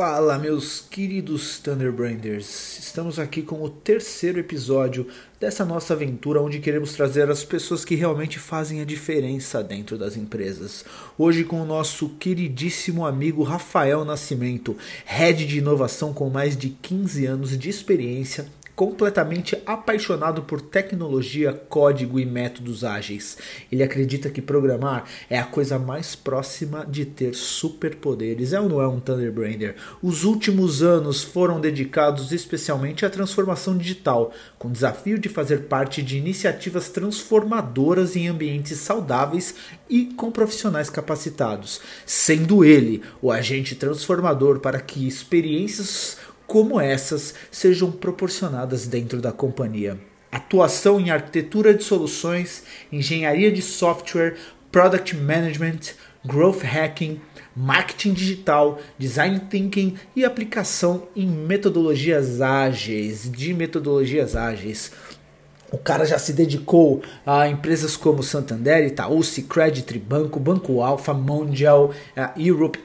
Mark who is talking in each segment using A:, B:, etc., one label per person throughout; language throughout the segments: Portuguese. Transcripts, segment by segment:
A: Fala, meus queridos Thunderbranders! Estamos aqui com o terceiro episódio dessa nossa aventura onde queremos trazer as pessoas que realmente fazem a diferença dentro das empresas. Hoje com o nosso queridíssimo amigo Rafael Nascimento, head de inovação com mais de 15 anos de experiência completamente apaixonado por tecnologia, código e métodos ágeis. Ele acredita que programar é a coisa mais próxima de ter superpoderes. É ou não é um Thunderbrander? Os últimos anos foram dedicados especialmente à transformação digital, com o desafio de fazer parte de iniciativas transformadoras em ambientes saudáveis e com profissionais capacitados, sendo ele o agente transformador para que experiências como essas sejam proporcionadas dentro da companhia. Atuação em arquitetura de soluções, engenharia de software, product management, growth hacking, marketing digital, design thinking e aplicação em metodologias ágeis, de metodologias ágeis. O cara já se dedicou a empresas como Santander, Itaú, Credit, Tribanco, Banco Alfa, Mondial, Europe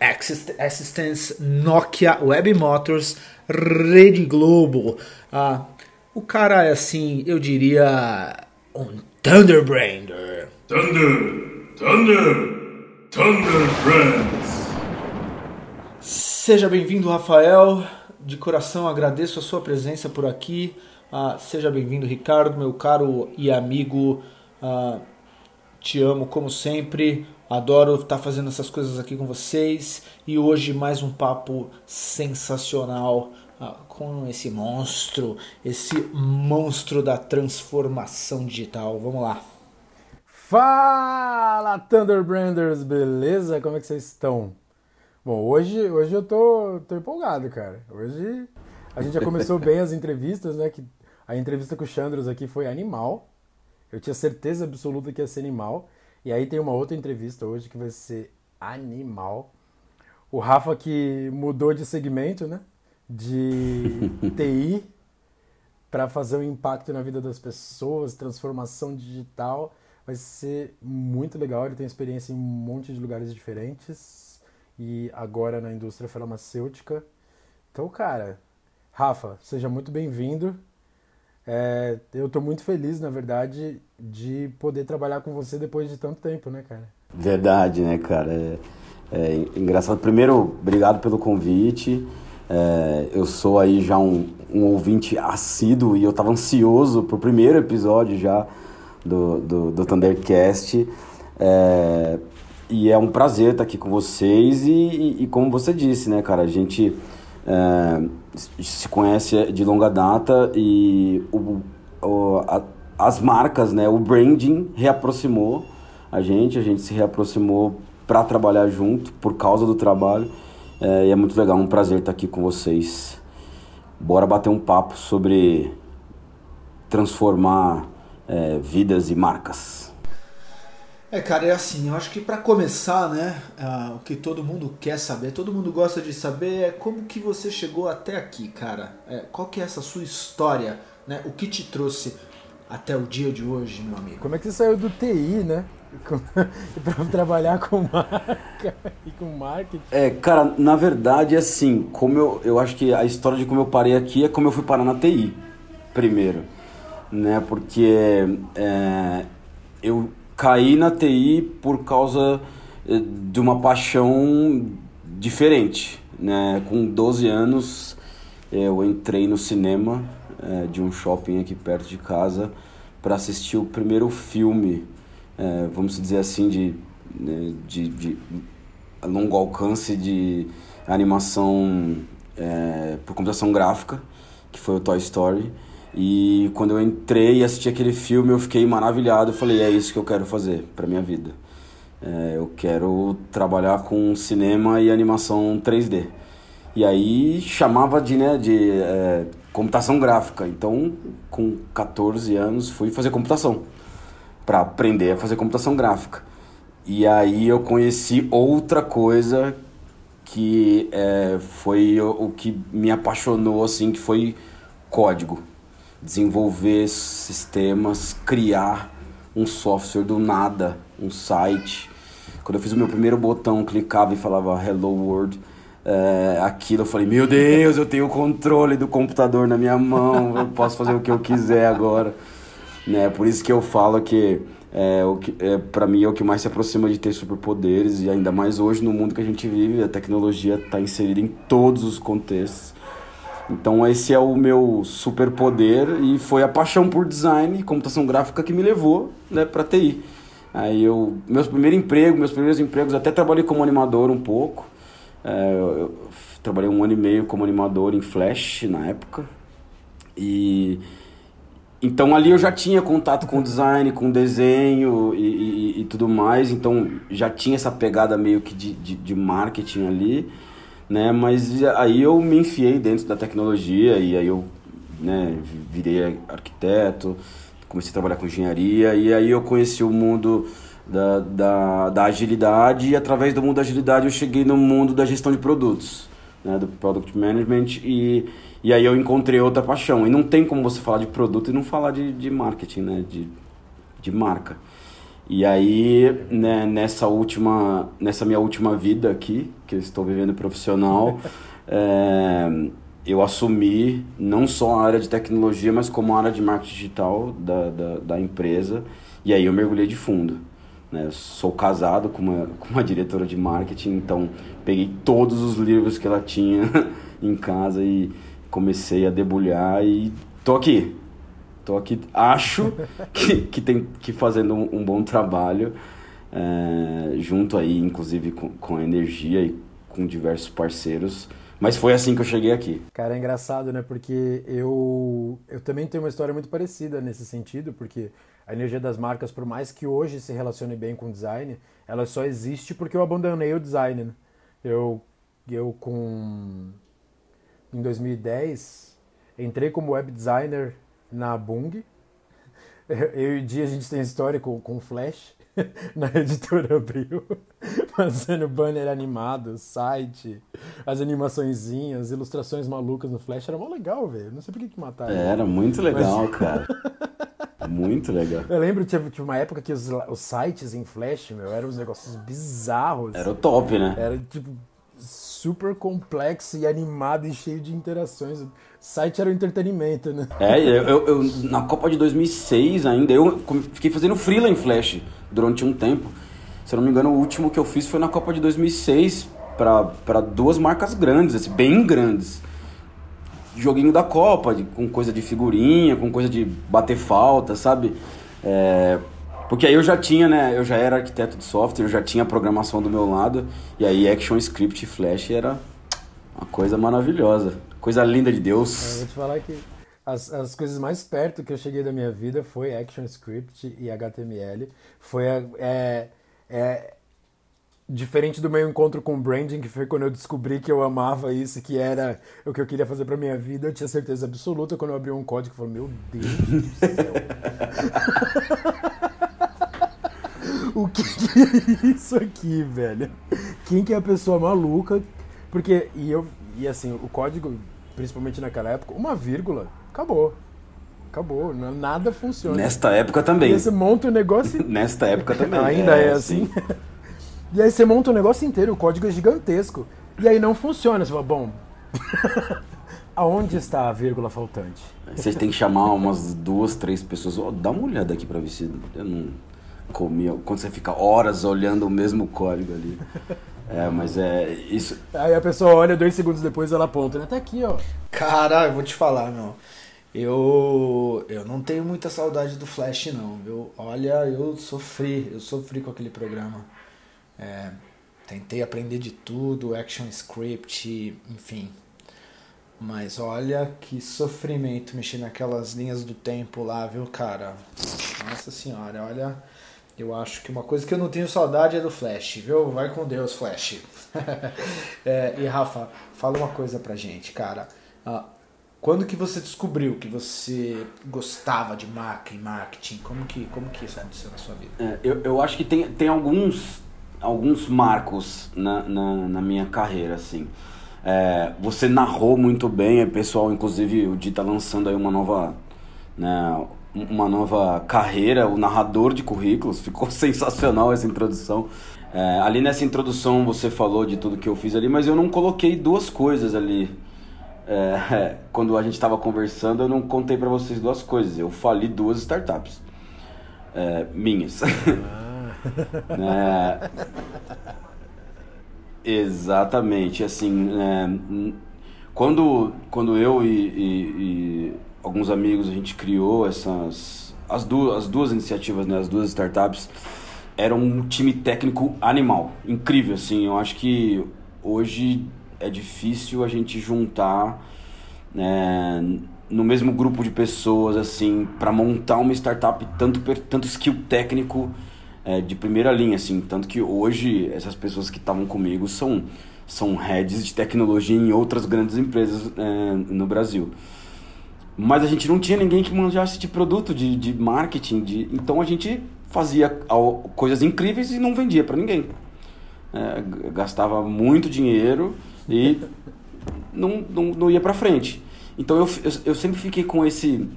A: Assistance, Nokia, Web Motors, Rede Globo. Ah, o cara é assim, eu diria, um Thunderbrander.
B: Thunder, Thunder, Thunderbrands.
A: Seja bem-vindo, Rafael. De coração agradeço a sua presença por aqui. Ah, seja bem-vindo, Ricardo, meu caro e amigo. Ah, te amo como sempre. Adoro estar fazendo essas coisas aqui com vocês. E hoje mais um papo sensacional ah, com esse monstro, esse monstro da transformação digital. Vamos lá.
C: Fala, Thunderbranders, beleza? Como é que vocês estão? Bom, hoje, hoje eu tô, tô empolgado, cara. Hoje a gente já começou bem as entrevistas, né? Que a entrevista com o Chandros aqui foi animal. Eu tinha certeza absoluta que ia ser animal. E aí tem uma outra entrevista hoje que vai ser animal. O Rafa que mudou de segmento, né? De TI para fazer um impacto na vida das pessoas, transformação digital. Vai ser muito legal. Ele tem experiência em um monte de lugares diferentes e agora na indústria farmacêutica. Então, cara, Rafa, seja muito bem-vindo. É, eu estou muito feliz, na verdade, de poder trabalhar com você depois de tanto tempo, né, cara?
D: Verdade, né, cara? É, é engraçado. Primeiro, obrigado pelo convite. É, eu sou aí já um, um ouvinte assíduo e eu estava ansioso pro primeiro episódio já do, do, do Thundercast. É, e é um prazer estar aqui com vocês e, e, e, como você disse, né, cara, a gente é, se conhece de longa data e o, o, a, as marcas, né, o branding reaproximou a gente, a gente se reaproximou para trabalhar junto por causa do trabalho é, e é muito legal, um prazer estar aqui com vocês. Bora bater um papo sobre transformar é, vidas e marcas.
A: É, cara, é assim, eu acho que para começar, né, uh, o que todo mundo quer saber, todo mundo gosta de saber é como que você chegou até aqui, cara. É, qual que é essa sua história, né? O que te trouxe até o dia de hoje, meu amigo?
C: Como é que você saiu do TI, né? para trabalhar com marca e com marketing?
D: É, cara, na verdade, assim, como eu, eu acho que a história de como eu parei aqui é como eu fui parar na TI, primeiro, né? Porque é, eu caí na TI por causa eh, de uma paixão diferente. Né? Com 12 anos, eu entrei no cinema é, de um shopping aqui perto de casa para assistir o primeiro filme, é, vamos dizer assim, de, né, de, de longo alcance de animação é, por computação gráfica, que foi o Toy Story. E quando eu entrei e assisti aquele filme, eu fiquei maravilhado. Eu falei, é isso que eu quero fazer para minha vida. É, eu quero trabalhar com cinema e animação 3D. E aí chamava de, né, de é, computação gráfica. Então, com 14 anos, fui fazer computação para aprender a fazer computação gráfica. E aí eu conheci outra coisa que é, foi o, o que me apaixonou, assim, que foi código desenvolver sistemas, criar um software do nada, um site. Quando eu fiz o meu primeiro botão, clicava e falava Hello World, é, aquilo. Eu falei, meu Deus, eu tenho o controle do computador na minha mão, eu posso fazer o que eu quiser agora. Né? Por isso que eu falo que, é, o que é, para mim é o que mais se aproxima de ter superpoderes, e ainda mais hoje no mundo que a gente vive, a tecnologia está inserida em todos os contextos. Então esse é o meu superpoder e foi a paixão por design e computação gráfica que me levou né, para TI. Aí eu, meus primeiros empregos, meus primeiros empregos, até trabalhei como animador um pouco. É, eu trabalhei um ano e meio como animador em Flash na época. E então ali eu já tinha contato com design, com desenho e, e, e tudo mais. Então já tinha essa pegada meio que de, de, de marketing ali né? Mas aí eu me enfiei dentro da tecnologia e aí eu né, virei arquiteto, comecei a trabalhar com engenharia e aí eu conheci o mundo da, da, da agilidade e através do mundo da agilidade eu cheguei no mundo da gestão de produtos, né, do product management e, e aí eu encontrei outra paixão. E não tem como você falar de produto e não falar de, de marketing, né, de, de marca. E aí, né, nessa última, nessa minha última vida aqui, que eu estou vivendo profissional, é, eu assumi não só a área de tecnologia, mas como a área de marketing digital da, da, da empresa. E aí eu mergulhei de fundo. Né? sou casado com uma, com uma diretora de marketing, então peguei todos os livros que ela tinha em casa e comecei a debulhar e tô aqui Estou aqui, acho que, que tem que fazendo um, um bom trabalho, é, junto aí, inclusive, com, com a energia e com diversos parceiros. Mas foi assim que eu cheguei aqui.
C: Cara, é engraçado, né? Porque eu, eu também tenho uma história muito parecida nesse sentido, porque a energia das marcas, por mais que hoje se relacione bem com o design, ela só existe porque eu abandonei o design. Né? Eu, eu com... Em 2010, entrei como web designer na Bung. Eu e o Dia a gente tem história com, com Flash na editora Abril, fazendo banner animado, site, as animaçõezinhas, ilustrações malucas no Flash. Era mó legal, velho. Não sei por que, que mataram.
D: É, era muito legal, Mas... cara. Muito legal.
C: Eu lembro, tinha, tinha uma época que os, os sites em Flash, meu, eram uns negócios bizarros.
D: Era o top, né?
C: Era tipo super complexo e animado e cheio de interações. Site era o entretenimento, né?
D: É, eu, eu, na Copa de 2006 ainda, eu fiquei fazendo freela em Flash durante um tempo. Se eu não me engano, o último que eu fiz foi na Copa de 2006 para duas marcas grandes, assim, bem grandes. Joguinho da Copa, de, com coisa de figurinha, com coisa de bater falta, sabe? É, porque aí eu já tinha, né? Eu já era arquiteto de software, eu já tinha programação do meu lado. E aí Action Script Flash era uma coisa maravilhosa. Coisa linda de Deus.
C: É, eu vou te falar que as, as coisas mais perto que eu cheguei da minha vida foi Action Script e HTML. Foi a, é, é, diferente do meu encontro com branding, que foi quando eu descobri que eu amava isso, que era o que eu queria fazer para minha vida, eu tinha certeza absoluta quando eu abri um código e falei, meu Deus do céu. o que, que é isso aqui, velho? Quem que é a pessoa maluca? Porque, e eu, e assim, o código, principalmente naquela época, uma vírgula, acabou. Acabou, nada funciona.
D: Nesta época também.
C: E você monta o negócio.
D: Nesta época também.
C: Ainda é, é assim. e aí você monta o negócio inteiro, o código é gigantesco. E aí não funciona. Você fala, bom. Aonde está a vírgula faltante?
D: Vocês têm que chamar umas duas, três pessoas. Oh, dá uma olhada aqui pra ver se. Eu não comia. Quando você fica horas olhando o mesmo código ali. É, mas é isso.
C: Aí a pessoa olha, dois segundos depois ela aponta, né? Tá aqui, ó.
A: Cara, eu vou te falar, meu. Eu, eu não tenho muita saudade do Flash, não. Eu, olha, eu sofri, eu sofri com aquele programa. É, tentei aprender de tudo, action script, enfim. Mas olha que sofrimento mexer naquelas linhas do tempo lá, viu, cara? Nossa senhora, olha. Eu acho que uma coisa que eu não tenho saudade é do Flash, viu? Vai com Deus, Flash. é, e Rafa, fala uma coisa pra gente, cara. Ah, quando que você descobriu que você gostava de marketing, marketing? Como que, como que isso aconteceu na sua vida?
D: É, eu, eu acho que tem, tem alguns, alguns marcos na, na, na minha carreira, assim. É, você narrou muito bem, pessoal, inclusive o Di tá lançando aí uma nova, né, uma nova carreira, o narrador de currículos, ficou sensacional essa introdução. É, ali nessa introdução você falou de tudo que eu fiz ali, mas eu não coloquei duas coisas ali. É, quando a gente estava conversando, eu não contei para vocês duas coisas. Eu fali duas startups é, minhas. É, exatamente, assim, é, quando, quando eu e, e, alguns amigos a gente criou essas as duas, as duas iniciativas, né, as duas startups, era um time técnico animal, incrível, assim. Eu acho que hoje é difícil a gente juntar né, no mesmo grupo de pessoas assim para montar uma startup tanto tanto skill técnico é, de primeira linha assim tanto que hoje essas pessoas que estavam comigo são são heads de tecnologia em outras grandes empresas é, no Brasil mas a gente não tinha ninguém que manjasse de produto de, de marketing de então a gente fazia coisas incríveis e não vendia para ninguém é, gastava muito dinheiro e não, não, não ia para frente. Então eu, eu, eu, sempre fiquei com esse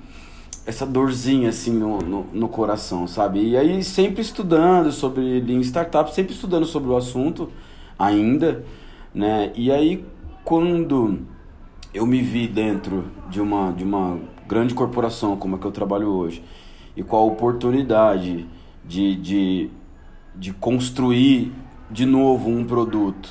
D: essa dorzinha assim no, no, no, coração, sabe? E aí sempre estudando sobre Lean Startup, sempre estudando sobre o assunto ainda, né? E aí quando eu me vi dentro de uma, de uma grande corporação como a que eu trabalho hoje e com a oportunidade de, de, de construir de novo um produto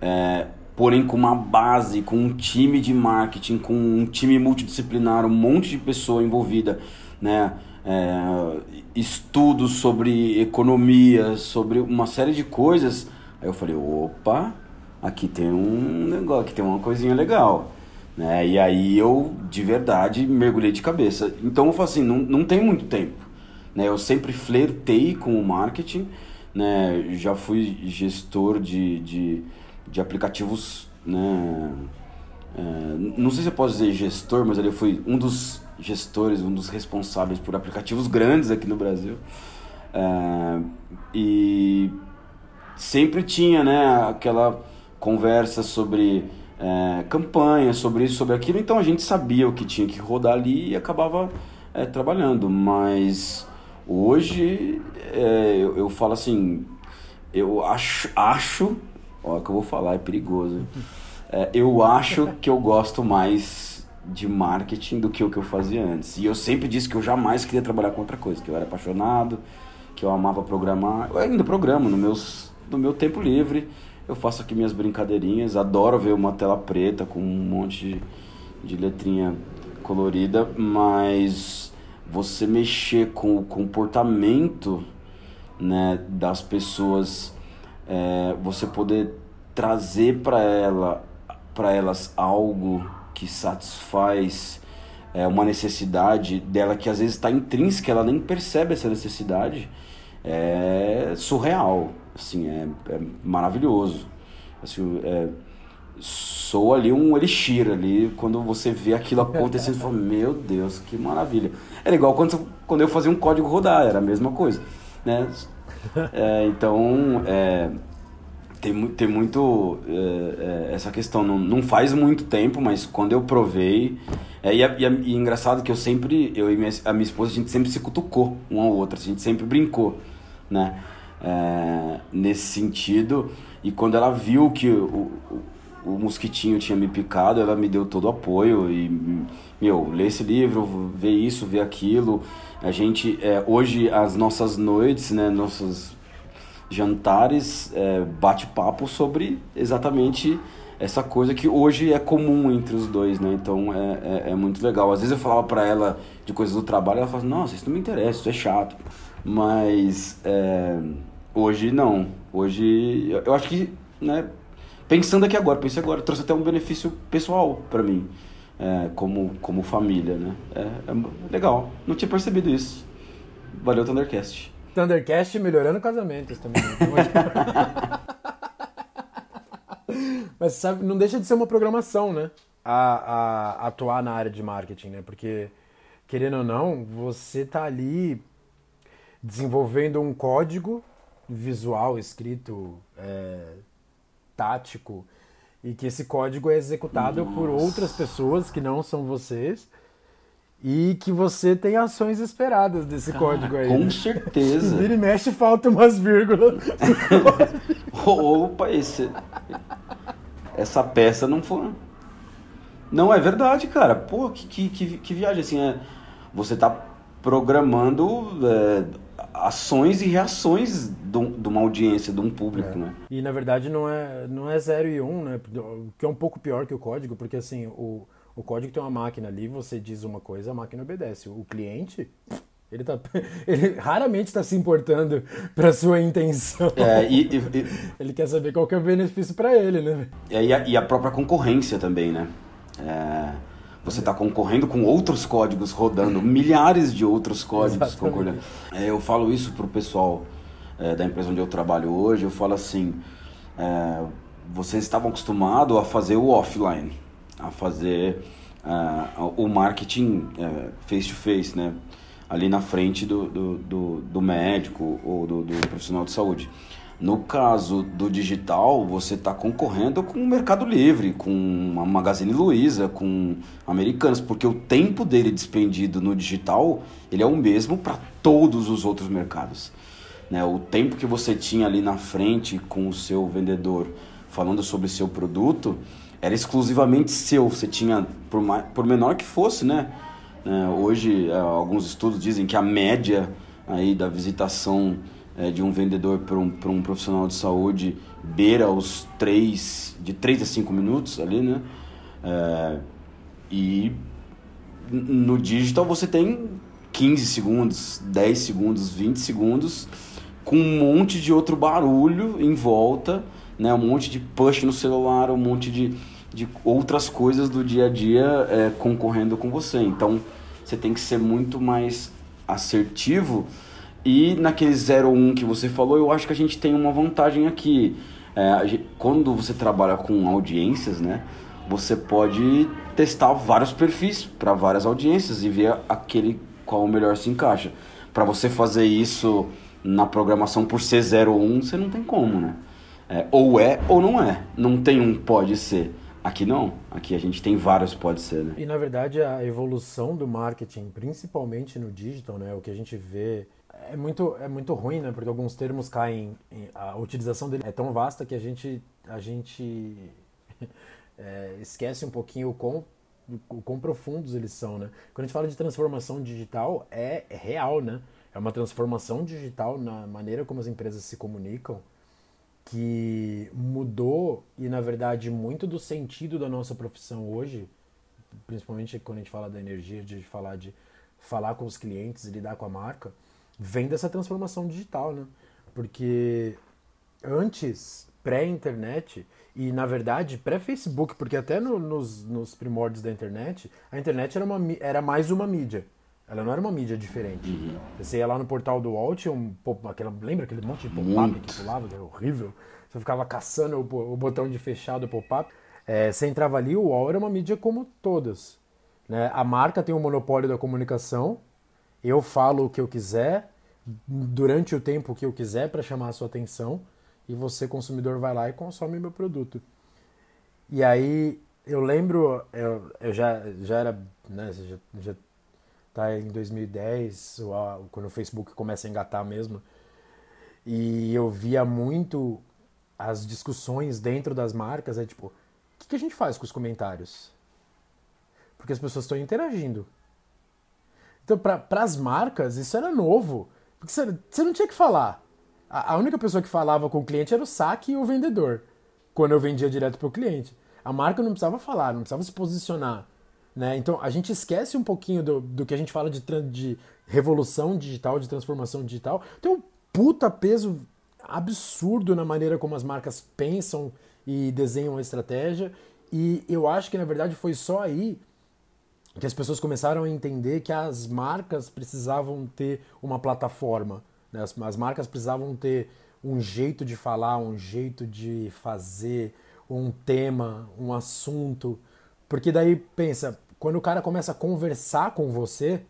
D: é, porém com uma base, com um time de marketing, com um time multidisciplinar, um monte de pessoa envolvida, né? É, estudos sobre economia, sobre uma série de coisas. Aí eu falei, opa, aqui tem um negócio, aqui tem uma coisinha legal. Né? E aí eu, de verdade, mergulhei de cabeça. Então eu falo assim, não, não tem muito tempo. Né? Eu sempre flertei com o marketing, né? já fui gestor de, de de aplicativos, né? É, não sei se eu posso dizer gestor, mas ele foi um dos gestores, um dos responsáveis por aplicativos grandes aqui no Brasil. É, e sempre tinha né, aquela conversa sobre é, campanha, sobre isso, sobre aquilo, então a gente sabia o que tinha que rodar ali e acabava é, trabalhando. Mas hoje é, eu, eu falo assim, eu acho, acho Ó, o que eu vou falar é perigoso. É, eu acho que eu gosto mais de marketing do que o que eu fazia antes. E eu sempre disse que eu jamais queria trabalhar com outra coisa, que eu era apaixonado, que eu amava programar. Eu ainda programo no, meus, no meu tempo livre. Eu faço aqui minhas brincadeirinhas, adoro ver uma tela preta com um monte de, letrinha colorida, mas você mexer com o comportamento né, das pessoas é, você poder trazer para ela para elas algo que satisfaz é, uma necessidade dela que às vezes está intrínseca ela nem percebe essa necessidade é surreal assim é, é maravilhoso assim é, sou ali um elixir ali quando você vê aquilo acontecendo fala, meu Deus que maravilha era igual quando, quando eu fazia um código rodar era a mesma coisa né é, então, é, tem, tem muito é, é, essa questão. Não, não faz muito tempo, mas quando eu provei. É, e, e, e engraçado que eu sempre, eu e minha, a minha esposa, a gente sempre se cutucou um ao outro, a gente sempre brincou, né? É, nesse sentido. E quando ela viu que o, o, o mosquitinho tinha me picado, ela me deu todo o apoio. E, meu, lê esse livro, vê isso, vê aquilo. A gente, é, hoje, as nossas noites, né, nossos jantares, é, bate-papo sobre exatamente essa coisa que hoje é comum entre os dois, né? Então é, é, é muito legal. Às vezes eu falava para ela de coisas do trabalho, ela falava, nossa, isso não me interessa, isso é chato. Mas é, hoje não. Hoje eu, eu acho que, né? Pensando aqui agora, pensei agora, trouxe até um benefício pessoal para mim é, como, como família, né? É, é, legal. Não tinha percebido isso. Valeu, Thundercast.
C: Thundercast melhorando casamentos também. Né? Mas sabe, não deixa de ser uma programação, né? A, a, atuar na área de marketing, né? Porque, querendo ou não, você tá ali desenvolvendo um código visual, escrito, é, tático, e que esse código é executado Nossa. por outras pessoas que não são vocês e que você tem ações esperadas desse
D: Cara,
C: código aí.
D: Com
C: né?
D: certeza.
C: Vira e mexe falta umas vírgulas.
D: Opa, esse, essa peça não foi. Não, é verdade, cara. Pô, que, que, que, que viagem assim. É, você tá programando é, ações e reações de, um- uma audiência, de um público, né?
C: E na verdade não é, não é 0 e 1, um, né? O Que é um pouco pior que o código, porque assim, o, o código tem uma máquina ali, você diz uma coisa, a máquina obedece. O cliente, ele, tá, ele raramente está se importando para sua intenção.
D: É, e, e- e-
C: Ele quer saber qual que é o benefício para ele, né?
D: é, e, a, e a própria concorrência também, né? É, você está concorrendo com outros códigos rodando, milhares de outros códigos concorrendo. É, eu falo isso pro pessoal é, da empresa onde eu trabalho hoje, eu falo assim, é, vocês estavam acostumados a fazer o offline, a fazer ah, o marketing é, face to face, né? Ali na frente do, do, do, do médico ou do, do profissional de saúde. No caso do digital, você está concorrendo com o Mercado Livre, com a Magazine Luiza, com Americanas, porque o tempo dele despendido no digital, ele é o mesmo para todos os outros mercados. Né? O tempo que você tinha ali na frente com o seu vendedor falando sobre seu produto era exclusivamente seu. Você tinha, por, mais, por menor que fosse, né? É, hoje, é, alguns estudos dizem que a média aí da visitação é, de um vendedor para um, um profissional de saúde beira os 3, de 3 a 5 minutos ali, né? É, e no digital você tem 15 segundos, 10 segundos, 20 segundos, com um monte de outro barulho em volta, né? um monte de push no celular, um monte de, de outras coisas do dia a dia é, concorrendo com você. Então você tem que ser muito mais assertivo. E naquele 01 que você falou, eu acho que a gente tem uma vantagem aqui. É, a gen- quando você trabalha com audiências, né? Você pode testar vários perfis para várias audiências e ver aquele qual melhor se encaixa. Para você fazer isso na programação por ser 01, você não tem como, né? É, ou é ou não é. Não tem um pode ser. Aqui não. Aqui a gente tem vários pode ser, né?
C: E na verdade a evolução do marketing, principalmente no digital, né, o que a gente vê é muito é muito ruim, né, porque alguns termos caem, em- a utilização dele é tão vasta que a gente a gente é, esquece um pouquinho o quão o quão profundos eles são, né? Quando a gente fala de transformação digital, é, é real, né? É uma transformação digital na maneira como as empresas se comunicam, que mudou e na verdade muito do sentido da nossa profissão hoje, principalmente quando a gente fala da energia, de falar de falar com os clientes lidar com a marca, vem dessa transformação digital, né? Porque antes, pré-internet, e na verdade pré-Facebook, porque até no- nos, nos primórdios da internet, a internet era, uma, era mais uma mídia. Ela não era uma mídia diferente. Você ia lá no portal do tinha um, aquela, lembra aquele monte de pop-up que pulava, que era horrível? Você ficava caçando o, o botão de fechar do pop-up. É, você entrava ali, o UOL era uma mídia como todas. né? A marca tem o monopólio da comunicação, eu falo o que eu quiser, durante o tempo que eu quiser para chamar a sua atenção, e você, consumidor, vai lá e consome meu produto. E aí, eu lembro, eu, eu já, já era, né, já, já tá em 2010, ou a- quando o Facebook começa a engatar mesmo, e eu via muito as discussões dentro das marcas, é tipo, o que, que a gente faz com os comentários? Porque as pessoas estão interagindo. Então, para as marcas, isso era novo. Porque você, não tinha que falar. A, a única pessoa que falava com o cliente era o saque e o vendedor. Quando eu vendia direto para o cliente. A marca não precisava falar, não precisava se posicionar. Né? Então, a gente esquece um pouquinho do, do que a gente fala de, de revolução digital, de transformação digital. Tem um puta peso absurdo na maneira como as marcas pensam e desenham a estratégia. E eu acho que, na verdade, foi só aí que as pessoas começaram a entender que as marcas precisavam ter uma plataforma, né? as, as marcas precisavam ter um jeito de falar, um jeito de fazer, um tema, um assunto, porque daí pensa, quando o cara começa a conversar com você,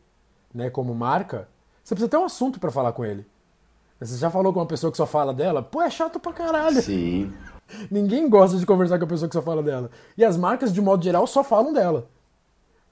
C: né, como marca, você precisa ter um assunto para falar com ele. Você já falou com uma pessoa que só fala dela? Pô, é chato pra caralho.
D: Sim.
C: Ninguém gosta de conversar com a pessoa que só fala dela. E as marcas, de modo geral, só falam dela.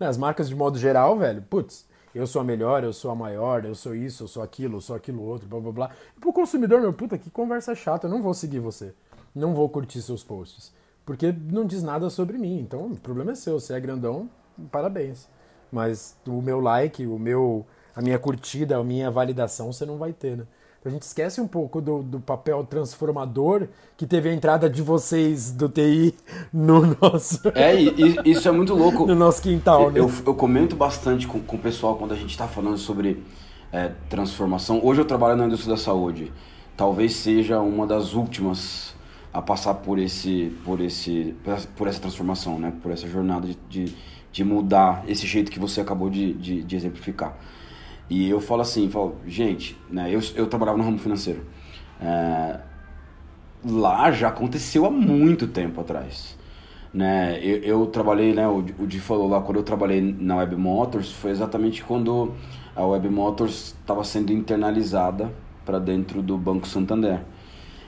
C: As marcas de modo geral, velho, putz, eu sou a melhor, eu sou a maior, eu sou isso, eu sou aquilo, eu sou aquilo outro, blá blá blá. E pro consumidor, meu, puta, que conversa chata, eu não vou seguir você. Não vou curtir seus posts. Porque não diz nada sobre mim. Então, o problema é seu. Você é grandão, parabéns. Mas o meu like, o meu, a minha curtida, a minha validação, você não vai ter, né? A gente esquece um pouco do, do, papel transformador que teve a entrada de vocês do TI no nosso.
D: É, e, isso é muito louco.
C: no nosso quintal, né?
D: Eu, eu comento bastante com, com o pessoal quando a gente está falando sobre é, transformação. Hoje eu trabalho na indústria da saúde. Talvez seja uma das últimas a passar por esse, por esse, por essa transformação, né? Por essa jornada de, de, de mudar esse jeito que você acabou de, de, de exemplificar. E eu falo assim, falo, gente, né, eu, eu trabalhava no ramo financeiro. É, lá já aconteceu há muito tempo atrás. Né? Eu, eu trabalhei, né, o, o Di falou lá, quando eu trabalhei na Web Motors, foi exatamente quando a Web Motors estava sendo internalizada para dentro do Banco Santander.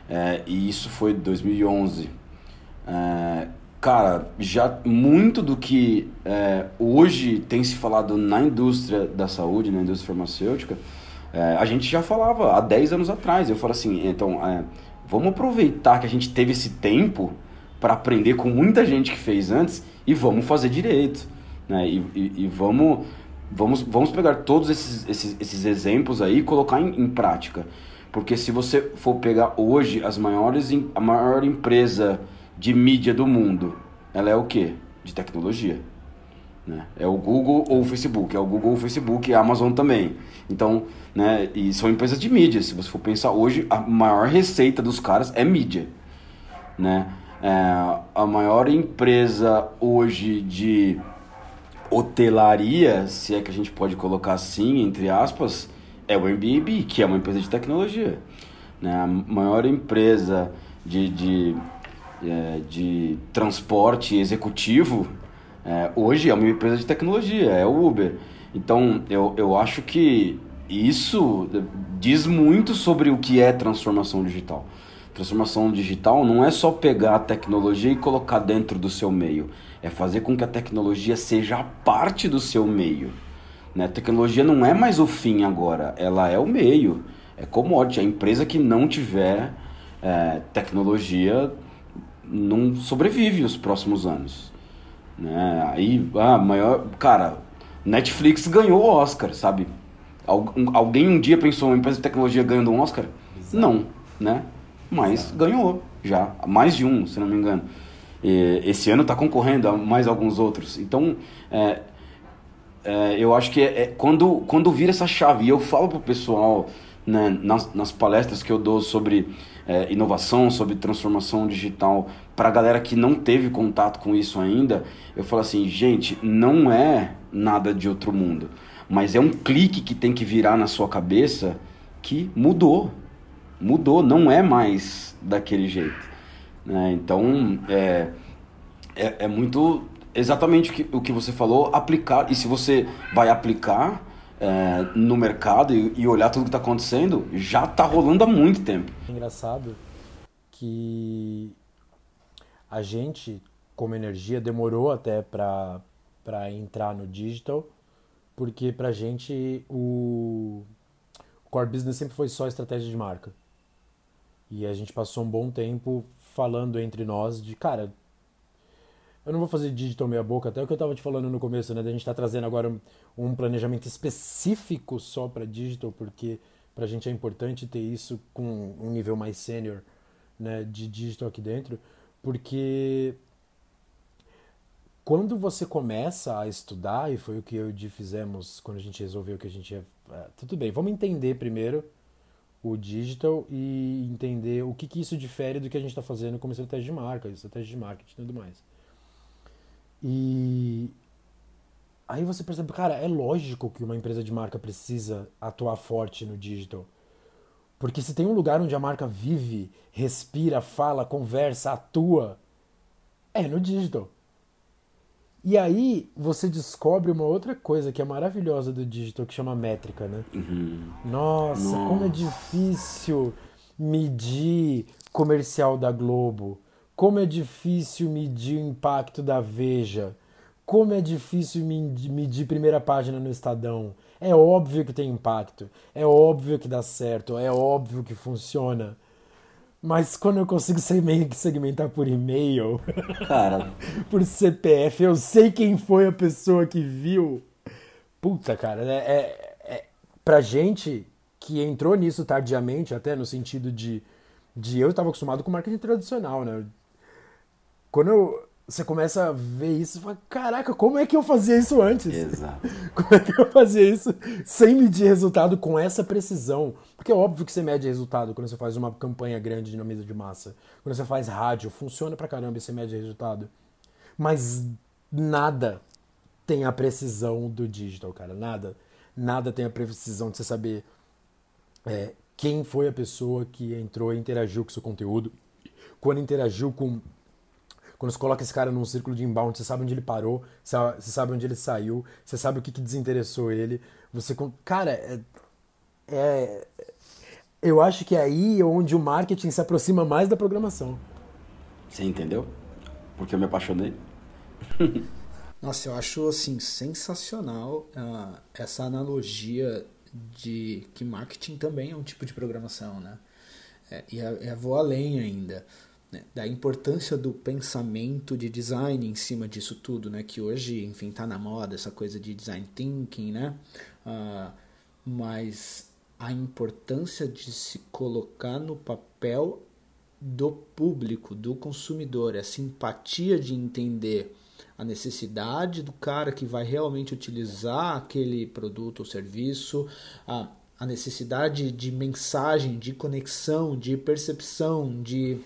D: É, e isso foi 2011. É, cara, já muito do que é, hoje tem se falado na indústria da saúde, na indústria farmacêutica, é, a gente já falava há 10 anos atrás. Eu falo assim, então, é, vamos aproveitar que a gente teve esse tempo para aprender com muita gente que fez antes e vamos fazer direito. Né? E, e, e vamos, vamos, vamos pegar todos esses, esses, esses exemplos aí e colocar em, em prática. Porque se você for pegar hoje as maiores, a maior empresa de mídia do mundo, ela é o quê? De tecnologia. Né? É o Google ou o Facebook. É o Google ou o Facebook e a Amazon também. Então, né, e são empresas de mídia. Se você for pensar hoje, a maior receita dos caras é mídia. Né? É, a maior empresa hoje de hotelaria, se é que a gente pode colocar assim, entre aspas, é o Airbnb, que é uma empresa de tecnologia. Né? A maior empresa de, de é, de transporte executivo, é, hoje é uma empresa de tecnologia, é o Uber. Então, eu, eu acho que isso diz muito sobre o que é transformação digital. Transformação digital não é só pegar a tecnologia e colocar dentro do seu meio, é fazer com que a tecnologia seja parte do seu meio. Né? A tecnologia não é mais o fim agora, ela é o meio, é commodity. A empresa que não tiver é, tecnologia não sobrevive os próximos anos. Né? Aí, a maior. Cara, Netflix ganhou o Oscar, sabe? Alguém um dia pensou uma empresa de tecnologia ganhando um Oscar? Exato. Não, né? Mas Exato. ganhou já. Mais de um, se não me engano. E esse ano está concorrendo a mais alguns outros. Então, é, é, eu acho que é, é, quando, quando vira essa chave, e eu falo pro pessoal né, nas, nas palestras que eu dou sobre é, inovação, sobre transformação digital, para a galera que não teve contato com isso ainda, eu falo assim, gente, não é nada de outro mundo, mas é um clique que tem que virar na sua cabeça que mudou, mudou, não é mais daquele jeito. Né? Então, é, é, é muito exatamente o que, o que você falou, aplicar, e se você vai aplicar é, no mercado e, e, olhar tudo que está acontecendo, já está rolando há muito tempo.
C: É engraçado que a gente, como energia, demorou até para entrar no digital, porque para a gente o, core business sempre foi só estratégia de marca. E a gente passou um bom tempo falando entre nós de, cara, eu não vou fazer digital meia boca, até o que eu estava te falando no começo, né? A gente está trazendo agora um, planejamento específico só para digital, porque para a gente é importante ter isso com um nível mais sênior né, de digital aqui dentro, porque quando você começa a estudar, e foi o que eu e Di fizemos quando a gente resolveu que a gente ia. É, tudo bem, vamos entender primeiro o digital e entender o que, que isso difere do que a gente está fazendo como estratégia de marca, estratégia de marketing e tudo mais. E aí você percebe, cara, é lógico que uma empresa de marca precisa atuar forte no digital. Porque se tem um lugar onde a marca vive, respira, fala, conversa, atua, é no digital. E aí você descobre uma outra coisa que é maravilhosa do digital, que chama métrica, né? Uhum. Nossa, Nossa, como é difícil medir comercial da Globo. Como é difícil medir o impacto da Veja. como é difícil medir primeira página no Estadão. É óbvio que tem impacto, é óbvio que dá certo, é óbvio que funciona. Mas quando eu consigo segmentar por e-mail,
D: cara,
C: por CPF, eu sei quem foi a pessoa que viu. Puta, cara, é, é, é pra gente que entrou nisso tardiamente, até no sentido de, de eu estava acostumado com marketing tradicional, né? Quando eu, você começa a ver isso e fala, caraca, como é que eu fazia isso antes?
D: Exato.
C: Como é que eu fazia isso sem medir resultado com essa precisão? Porque é óbvio que você mede resultado quando você faz uma campanha grande na mesa de massa. Quando você faz rádio, funciona pra caramba e você mede resultado. Mas nada tem a precisão do digital, cara. Nada. Nada tem a precisão de você saber é, quem foi a pessoa que entrou e interagiu com seu conteúdo, quando interagiu com quando você coloca esse cara num círculo de inbound, você sabe onde ele parou, você sabe onde ele saiu, você sabe o que, que desinteressou ele. Você. Cara, é, é, Eu acho que é aí onde o marketing se aproxima mais da programação.
D: Você entendeu? Porque eu me apaixonei.
A: Nossa, eu acho assim sensacional uh, essa analogia de que marketing também é um tipo de programação, né? É, e é, é vou além ainda né, da importância do pensamento de design em cima disso tudo, né? Que hoje, enfim, está na moda essa coisa de design thinking, né? Uh, mas a importância de se colocar no papel do público, do consumidor, essa empatia de entender a necessidade do cara que vai realmente utilizar aquele produto ou serviço, a, a necessidade de mensagem, de conexão, de percepção, de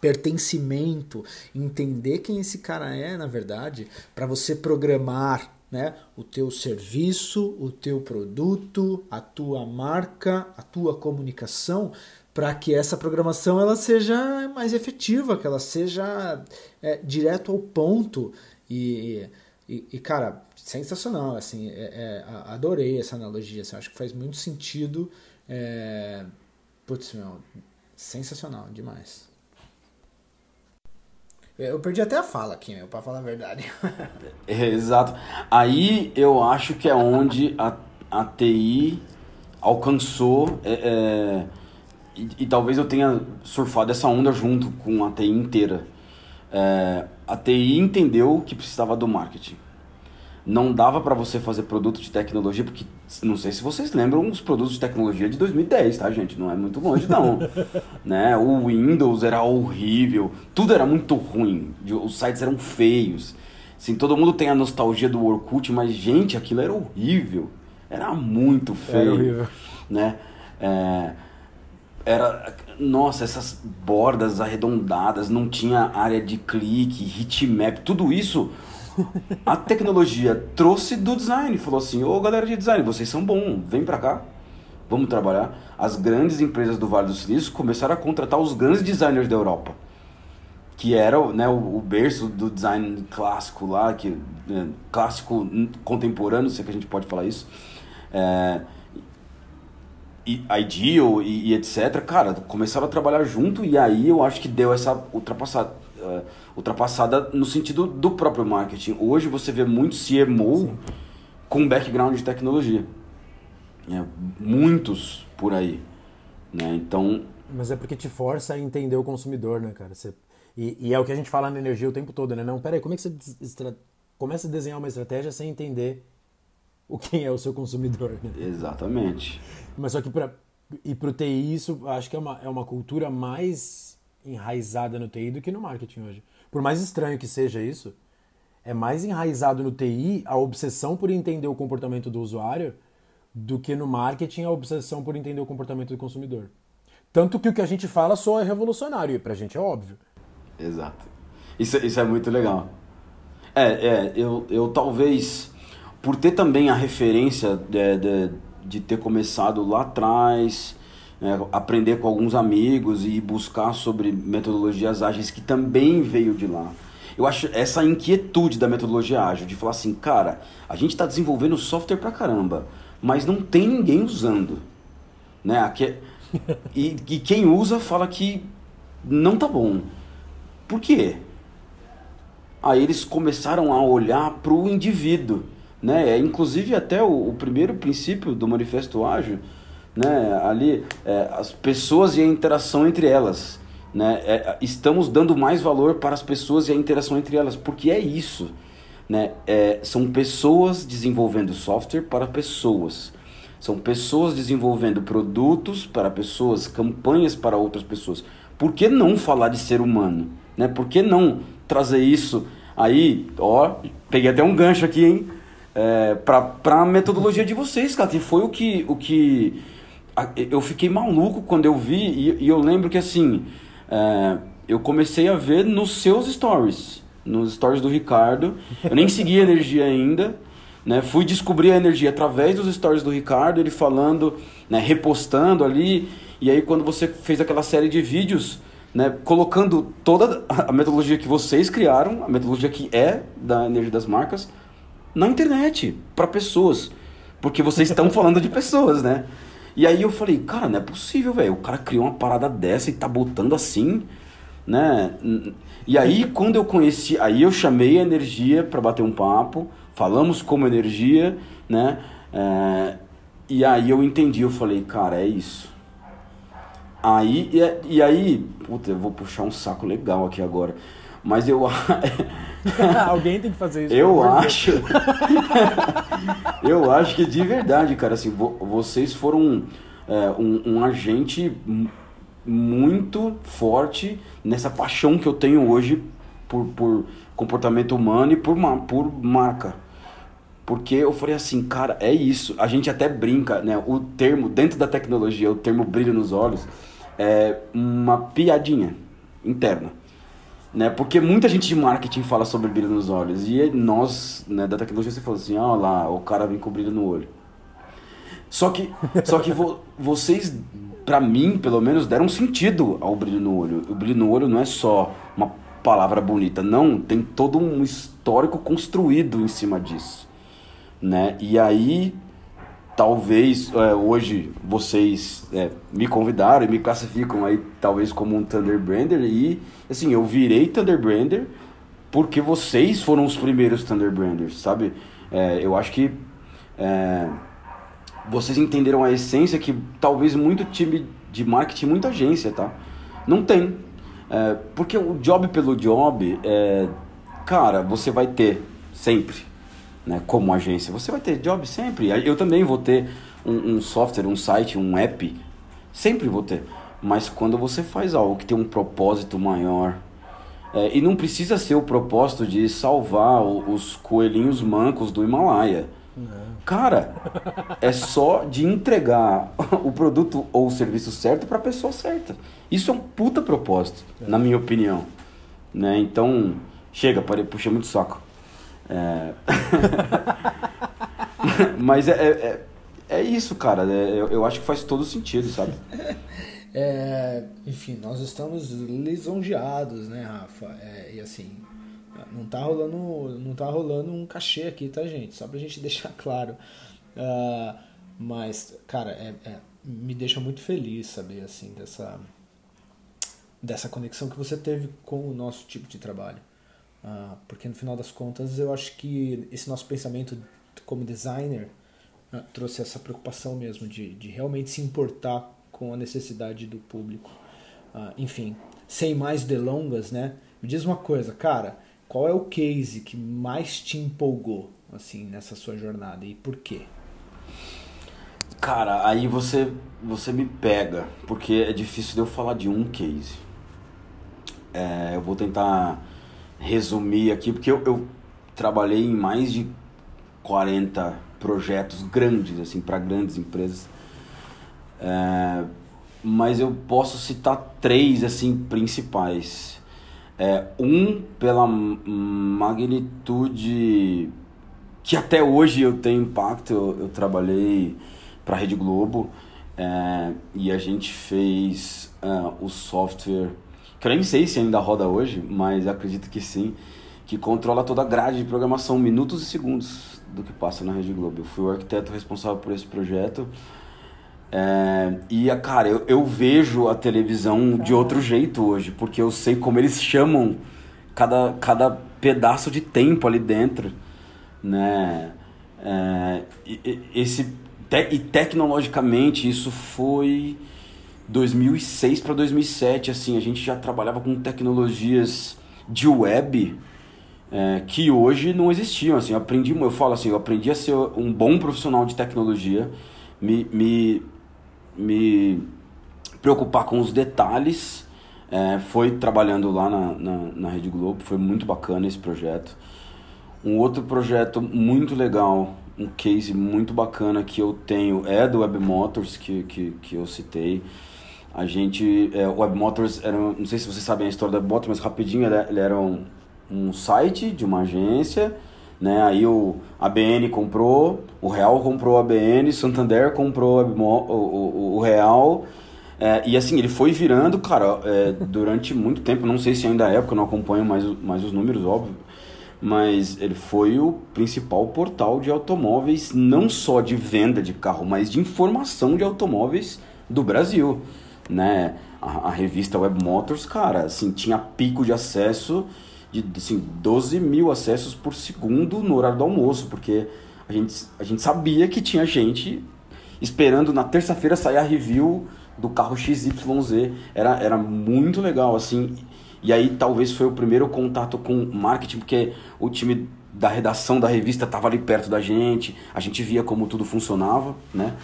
A: pertencimento, entender quem esse cara é, na verdade, para você programar né, o teu serviço, o teu produto, a tua marca, a tua comunicação, para que essa programação ela seja mais efetiva, que ela seja é, direto ao ponto e, e, e cara, sensacional, assim, é, é, adorei essa analogia, assim, acho que faz muito sentido, é, putz, meu, sensacional, demais. Eu perdi até a fala aqui, meu, pra falar a verdade.
D: É, exato. Aí eu acho que é onde a, a TI alcançou. É, é, e, e, talvez eu tenha surfado essa onda junto com a TI inteira. É, a TI entendeu que precisava do marketing não dava para você fazer produto de tecnologia, porque não sei se vocês lembram os produtos de tecnologia de 2010, tá, gente? Não é muito longe, não. né? O Windows era horrível, tudo era muito ruim, os sites eram feios. Assim, todo mundo tem a nostalgia do Orkut, mas, gente, aquilo era horrível. Era muito feio. Era horrível. Né? É, era nossa essas bordas arredondadas não tinha área de clique hitmap tudo isso a tecnologia trouxe do design, falou assim: "Ô, galera de design, vocês são bons, vem para cá. Vamos trabalhar". As grandes empresas do Vale do Silício começaram a contratar os grandes designers da Europa, que era, né, o, o berço do design clássico lá, que né, clássico contemporâneo, se é que a gente pode falar isso. É, Ideal e, e, etc, cara, começaram a trabalhar junto e aí eu acho que deu essa ultrapassada uh, ultrapassada no sentido do próprio marketing. Hoje você vê muito CMO Sim. com background de tecnologia. É, muitos por aí. Né? Então.
C: Mas é porque te força a entender o consumidor, né, cara? Você... E, e, é o que a gente fala na energia o tempo todo, né? Não, peraí, como é que você estra... começa a desenhar uma estratégia sem entender o quem é o seu consumidor, né?
D: Exatamente.
C: Mas só que para e pro TI isso acho que é uma, é uma cultura mais enraizada no TI do que no marketing hoje. Por mais estranho que seja isso, é mais enraizado no TI a obsessão por entender o comportamento do usuário do que no marketing a obsessão por entender o comportamento do consumidor. Tanto que o que a gente fala só é revolucionário, e pra gente é óbvio.
D: Exato. Isso, isso é muito legal. É, é eu, eu talvez, por ter também a referência de, de, de ter começado lá atrás, é, aprender com alguns amigos e buscar sobre metodologias ágeis que também veio de lá. Eu acho essa inquietude da metodologia ágil, de falar assim, cara, a gente está desenvolvendo software pra caramba, mas não tem ninguém usando. Né? Aqui, e, e quem usa fala que não tá bom. Por quê? aí eles começaram a olhar para o indivíduo. Né? É, inclusive até o, o, primeiro princípio do Manifesto Ágil, né? ali é, as pessoas e a interação entre elas. Né? É, estamos dando mais valor para as pessoas e a interação entre elas, porque é isso. Né? É, são pessoas desenvolvendo software para pessoas. São pessoas desenvolvendo produtos para pessoas, campanhas para outras pessoas. Por que não falar de ser humano? Né? Por que não trazer isso aí? Ó, peguei até um gancho aqui, hein? É, para a metodologia de vocês, cara. E foi o que, o que eu fiquei maluco quando eu vi. E, e eu lembro que assim, é, eu comecei a ver nos seus stories. Nos stories do Ricardo. Eu nem segui a energia ainda. Né? Fui descobrir a energia através dos stories do Ricardo, ele falando, né, repostando ali. E aí quando você fez aquela série de vídeos, né, colocando toda a metodologia que vocês criaram, a metodologia que é da energia das marcas, na internet, para pessoas. Porque vocês estão falando de pessoas, né? E aí eu falei, cara, não é possível, velho. O cara criou uma parada dessa e tá botando assim, né? E aí quando eu conheci, aí eu chamei a energia para bater um papo falamos como energia, né? É, e aí eu entendi, eu falei, cara, é isso. Aí, e, e aí, puta, eu vou puxar um saco legal aqui agora. Mas eu.
C: Alguém tem que fazer isso.
D: Eu acho. eu acho que de verdade, cara, assim, vo vocês foram é, um, um agente muito forte nessa paixão que eu tenho hoje por, por comportamento humano e por, por marca. Porque eu falei assim, cara, é isso. A gente até brinca, né? O termo, dentro da tecnologia, o termo brilho nos olhos, é uma piadinha interna. Né? Porque muita gente de marketing fala sobre brilho nos olhos. E nós, né, da tecnologia, você falou assim, oh, lá, o cara vem com brilho no olho. Só que, só que vo, vocês, para mim, pelo menos, deram sentido ao brilho no olho. O brilho no olho não é só uma palavra bonita, não. Tem todo um histórico construído em cima disso né? E aí, talvez é, hoje vocês é, me convidaram e me classificam aí talvez como um Thunderbrander e assim eu virei Thunderbrander porque vocês foram os primeiros Thunderbranders, sabe? É, eu acho que é, vocês entenderam a essência que talvez muito time de marketing, muita agência, tá? Não tem. É, porque o job pelo job, é, cara, você vai ter sempre né, como agência. Você vai ter job sempre. Eu também vou ter um, um, software, um site, um app. Sempre vou ter. Mas quando você faz algo que tem um propósito maior, é, e não precisa ser o propósito de salvar os coelhinhos mancos do Himalaia. Não. Cara, é só de entregar o produto ou o serviço certo para a pessoa certa. Isso é um puta propósito, é. na minha opinião. Né? Então, chega, parei, puxei muito saco. É... Mas é, é, é, é, isso, cara. É, eu, eu acho que faz todo sentido, sabe?
A: É, enfim, nós estamos lisonjeados, né, Rafa? É, e assim, não tá rolando, não tá rolando um cachê aqui, tá, gente? Só pra gente deixar claro. Uh, mas, cara, é, é, me deixa muito feliz saber assim dessa dessa conexão que você teve com o nosso tipo de trabalho. Uh, porque no final das contas eu acho que esse nosso pensamento como designer uh, trouxe essa preocupação mesmo de, de realmente se importar com a necessidade do público. Uh, enfim, sem mais delongas, né? Me diz uma coisa, cara, qual é o case que mais te empolgou assim nessa sua jornada e por quê?
D: Cara, aí você você me pega, porque é difícil de eu falar de um case. É, eu vou tentar resumir aqui, porque eu, eu trabalhei em mais de 40 projetos grandes, assim, para grandes empresas. É, mas eu posso citar três, assim, principais. É, um, pela magnitude que até hoje eu tenho impacto, eu, eu trabalhei para a Rede Globo é, e a gente fez uh, o software que eu nem sei se ainda roda hoje, mas acredito que sim, que controla toda a grade de programação, minutos e segundos do que passa na Rede Globo. Eu fui o arquiteto responsável por esse projeto. É, e, cara, eu, eu vejo a televisão de outro jeito hoje, porque eu sei como eles chamam cada, cada pedaço de tempo ali dentro, né? É, esse te, e tecnologicamente isso foi 2006 para 2007, assim, a gente já trabalhava com tecnologias de web é, que hoje não existiam, assim, eu aprendi, eu falo assim, eu aprendi a ser um bom profissional de tecnologia, me, me, me preocupar com os detalhes, é, foi trabalhando lá na, na, na Rede Globo, foi muito bacana esse projeto. Um outro projeto muito legal, um case muito bacana que eu tenho é do Web Motors, que, que, que eu citei. A gente, é, o Web Motors era, não sei se vocês sabem a história do Web Motors, mas rapidinho, ele, ele era um, um site de uma agência, né? Aí o ABN comprou, o Real comprou a ABN, Santander comprou o, o, o Real. É, e assim, ele foi virando, cara, é, durante muito tempo, não sei se ainda é, porque eu não acompanho mais, mais os números, óbvio, mas ele foi o principal portal de automóveis, não só de venda de carro, mas de informação de automóveis do Brasil né? A, a, revista Web Motors, cara, assim, tinha pico de acesso de assim, 12 mil acessos por segundo no horário do almoço, porque a gente, a gente sabia que tinha gente esperando na terça-feira sair a review do carro XYZ. Era, era muito legal, assim. E aí talvez foi o primeiro contato com marketing, porque o time da redação da revista estava ali perto da gente, a gente via como tudo funcionava, né?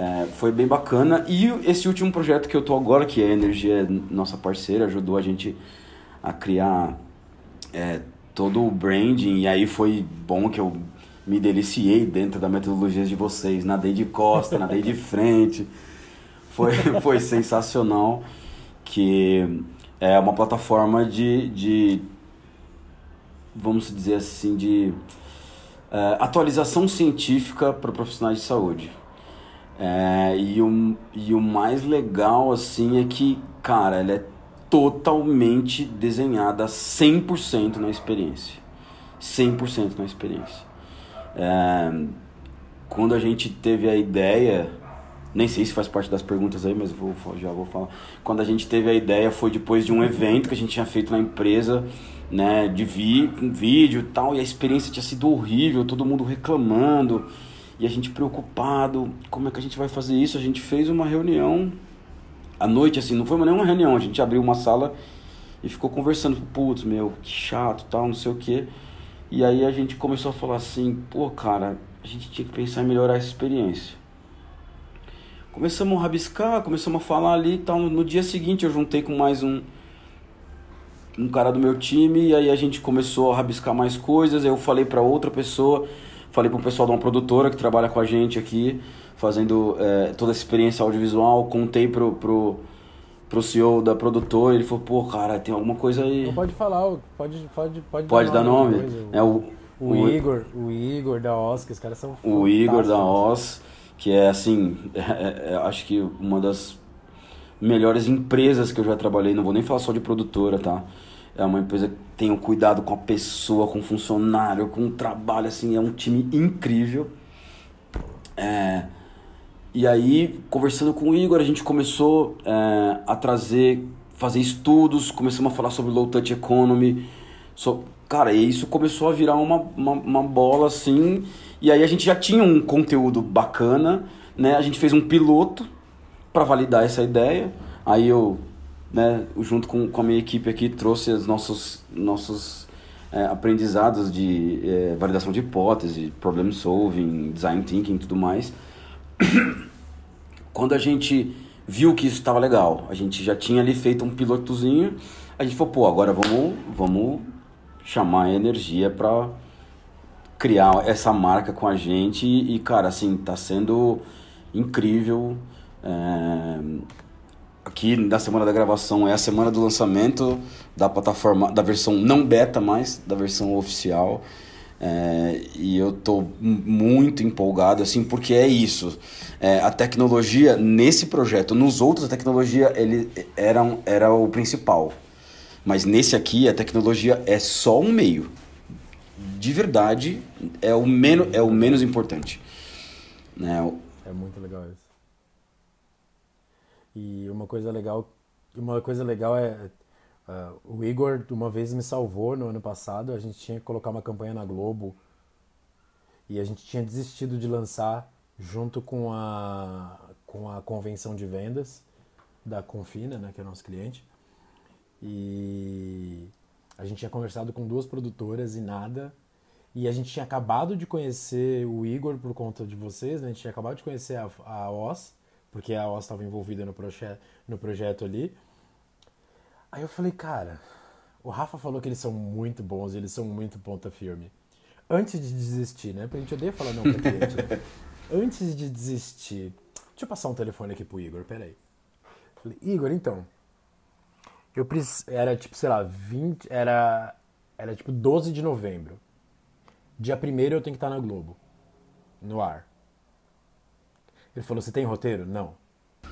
D: É, foi bem bacana. E esse último projeto que eu tô agora, que é a Energia, nossa parceira, ajudou a gente a criar é, todo o branding. E aí foi bom que eu me deliciei dentro da metodologia de vocês. Nadei de costa, nadei de frente. Foi, foi sensacional. Que é uma plataforma de, de vamos dizer assim, de é, atualização científica para profissionais de saúde. É, e, o, e o mais legal, assim, é que, cara, ela é totalmente desenhada 100% na experiência. 100% na experiência. É, quando a gente teve a ideia, nem sei se faz parte das perguntas aí, mas vou, já vou falar. Quando a gente teve a ideia foi depois de um evento que a gente tinha feito na empresa, né, de vi, com vídeo e tal, e a experiência tinha sido horrível, todo mundo reclamando. E a gente preocupado, como é que a gente vai fazer isso? A gente fez uma reunião à noite, assim, não foi nenhuma reunião, a gente abriu uma sala e ficou conversando, putz, meu, que chato, tal, não sei o quê. E aí a gente começou a falar assim, pô, cara, a gente tinha que pensar em melhorar essa experiência. Começamos a rabiscar, começamos a falar ali e tal. No dia seguinte eu juntei com mais um um cara do meu time e aí a gente começou a rabiscar mais coisas. Eu falei para outra pessoa Falei pro pessoal de uma produtora que trabalha com a gente aqui, fazendo é, toda essa experiência audiovisual. Contei pro, pro, pro CEO da produtora, ele falou, pô, cara, tem alguma coisa aí.
C: Não pode falar, pode, pode, pode,
D: pode dar nome. Dar nome. É o,
C: o, o, Igor, o Igor da Oz, que os caras são
D: O Igor da Oz, que é assim, é, é, é, acho que uma das melhores empresas que eu já trabalhei, não vou nem falar só de produtora, tá? É uma empresa que tem um cuidado com a pessoa, com o funcionário, com o trabalho, assim, é um time incrível. É, e aí, conversando com o Igor, a gente começou é, a trazer, fazer estudos, começamos a falar sobre low touch economy. So, cara, e isso começou a virar uma, uma, uma bola assim. E aí a gente já tinha um conteúdo bacana, né? A gente fez um piloto para validar essa ideia. Aí eu né, junto com, com a minha equipe aqui, trouxe os nossos, nossos é, aprendizados de é, validação de hipótese, problem solving, design thinking e tudo mais. Quando a gente viu que isso estava legal, a gente já tinha ali feito um pilotozinho, a gente falou, pô, agora vamos, vamos chamar a energia para criar essa marca com a gente e, cara, assim, tá sendo incrível. É, aqui da semana da gravação é a semana do lançamento da plataforma, da versão não beta mais, da versão oficial. É, e eu tô muito empolgado, assim, porque é isso. É, a tecnologia, nesse projeto, nos outros, a tecnologia ele era, era o principal. Mas nesse aqui, a tecnologia é só um meio. De verdade, é o, menos é o menos importante. Né?
C: É muito legal isso. E uma coisa legal, uma coisa legal é Uh, o Igor, uma vez, me salvou no ano passado. A gente tinha que colocar uma campanha na Globo e a gente tinha desistido de lançar junto com a, com a convenção de vendas da Confina, né, que é nosso cliente. E a gente tinha conversado com duas produtoras e nada. E a gente tinha acabado de conhecer o Igor por conta de vocês, né? A gente tinha acabado de conhecer a, a OS, porque a OS estava envolvida no, proje no projeto ali. Aí eu falei, cara, o Rafa falou que eles são muito bons, eles são muito ponta firme. Antes de desistir, né? Porque a gente odeia falar não pra cliente, né? Antes de desistir, deixa eu passar um telefone aqui pro Igor, peraí. Falei, Igor, então, eu preciso, era tipo, sei lá, 20, era, era tipo 12 de novembro. Dia 1 eu tenho que estar na Globo, no ar. Ele falou, você tem roteiro? Não.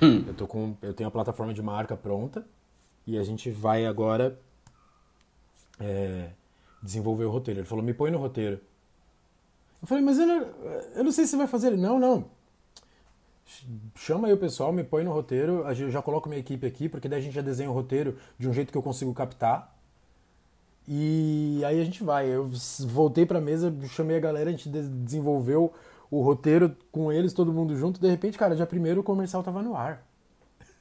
C: Hum. Eu, tô com, eu tenho a plataforma de marca pronta, e a gente vai agora é, desenvolver o roteiro. Ele falou, me põe no roteiro. Eu falei, mas eu não, eu não sei se você vai fazer. Ele, não, não. Chama aí o pessoal, me põe no roteiro, eu já coloco minha equipe aqui, porque daí a gente já desenha o roteiro de um jeito que eu consigo captar. E aí a gente vai. Eu voltei pra mesa, chamei a galera, a gente desenvolveu o roteiro com eles, todo mundo junto. De repente, cara, já primeiro o comercial tava no ar.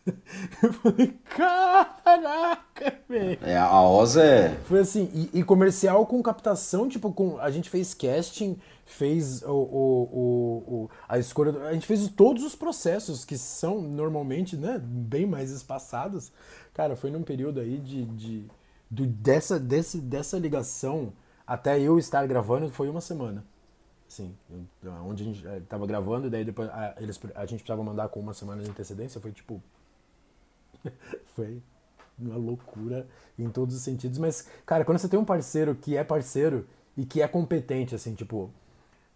C: Eu falei, caraca, velho.
D: É, a Oz é.
C: Foi assim, e, e, comercial com captação, tipo, com. A gente fez casting, fez o, o, o, o, a escolha. A gente fez todos os processos que são normalmente, né, bem mais espaçados. Cara, foi num período aí de. de do, dessa, desse, dessa ligação até eu estar gravando foi uma semana. Sim, onde a gente estava gravando, e daí depois a, eles, a gente precisava mandar com uma semana de antecedência, foi tipo Foi uma loucura em todos os sentidos. Mas, cara, quando você tem um parceiro que é parceiro e que é competente, assim, tipo,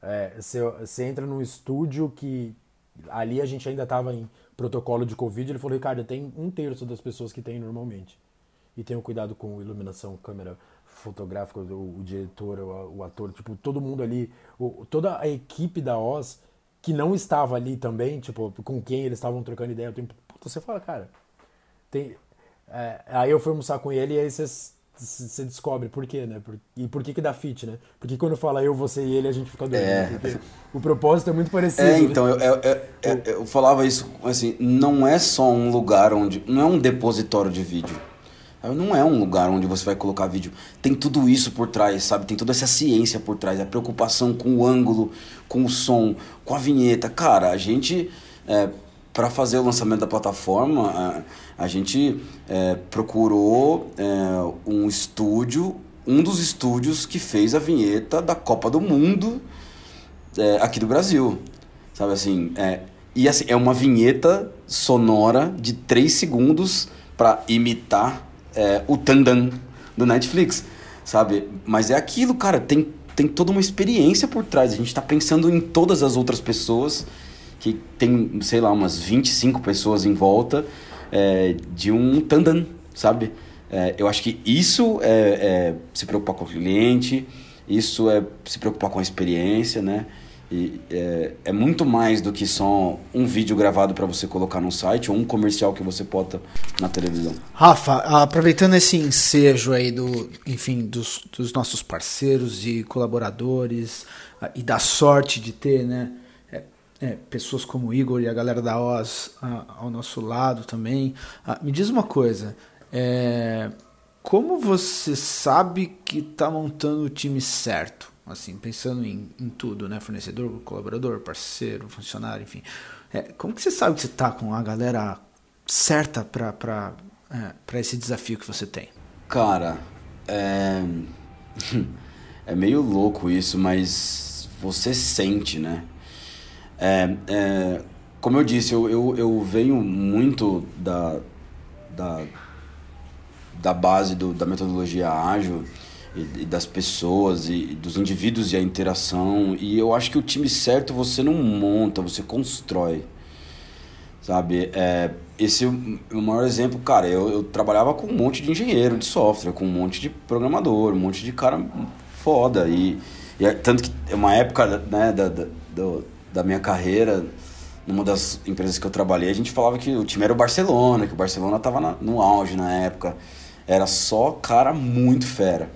C: é, você, entra num estúdio que ali a gente ainda tava em protocolo de Covid, ele falou, Ricardo, tem um terço das pessoas que tem normalmente. E tenham cuidado com iluminação, câmera fotográfica, o, o diretor, o, o, ator, tipo, todo mundo ali, o, toda a equipe da Oz que não estava ali também, tipo, com quem eles estavam trocando ideia, o tempo, puta, você fala, cara, tem, é, aí eu fui almoçar com ele e aí você descobre por quê, né? Por, e por que que dá fit, né? Porque quando fala eu, você e ele, a gente fica doido.
D: É.
C: Né? Porque o propósito é muito parecido.
D: É, então, né? eu, eu, eu, eu, falava isso, assim, não é só um lugar onde... Não é um depositório de vídeo. Não é um lugar onde você vai colocar vídeo. Tem tudo isso por trás, sabe? Tem toda essa ciência por trás. A preocupação com o ângulo, com o som, com a vinheta. Cara, a gente... É, para fazer o lançamento da plataforma, a, a gente é, procurou é, um estúdio, um dos estúdios que fez a vinheta da Copa do Mundo é, aqui do Brasil. Sabe assim? É, e assim, é uma vinheta sonora de 3 segundos para imitar é, o Tandan do Netflix, sabe? Mas é aquilo, cara, tem, tem toda uma experiência por trás. A gente está pensando em todas as outras pessoas que tem, sei lá, umas 25 pessoas em volta é, de um tandan, sabe? É, eu acho que isso é, é, se preocupar com o cliente, isso é se preocupar com a experiência, né? E é, é muito mais do que só um vídeo gravado para você colocar no site ou um comercial que você bota na televisão.
A: Rafa, aproveitando esse ensejo aí do, enfim, dos, dos nossos parceiros e colaboradores e da sorte de ter, né? é, pessoas como o Igor e a galera da Oz a, ao nosso lado também. Ah, me diz uma coisa, é, como você sabe que está montando o time certo? Assim, pensando em, em, tudo, né? Fornecedor, colaborador, parceiro, funcionário, enfim. É, como que você sabe que você está com a galera certa para é, esse desafio que você tem?
D: Cara, é... é meio louco isso, mas você sente, né? É, é, como eu disse, eu, eu, eu venho muito da, da, da base do, da metodologia ágil e, e, das pessoas e dos indivíduos e a interação. E eu acho que o time certo você não monta, você constrói. Sabe? É, esse é o maior exemplo, cara. Eu, eu trabalhava com um monte de engenheiro de software, com um monte de programador, um monte de cara foda. E, e é, tanto que é uma época né, da, da, da minha carreira, numa das empresas que eu trabalhei, a gente falava que o time era o Barcelona, que o Barcelona estava no auge na época. Era só cara muito fera.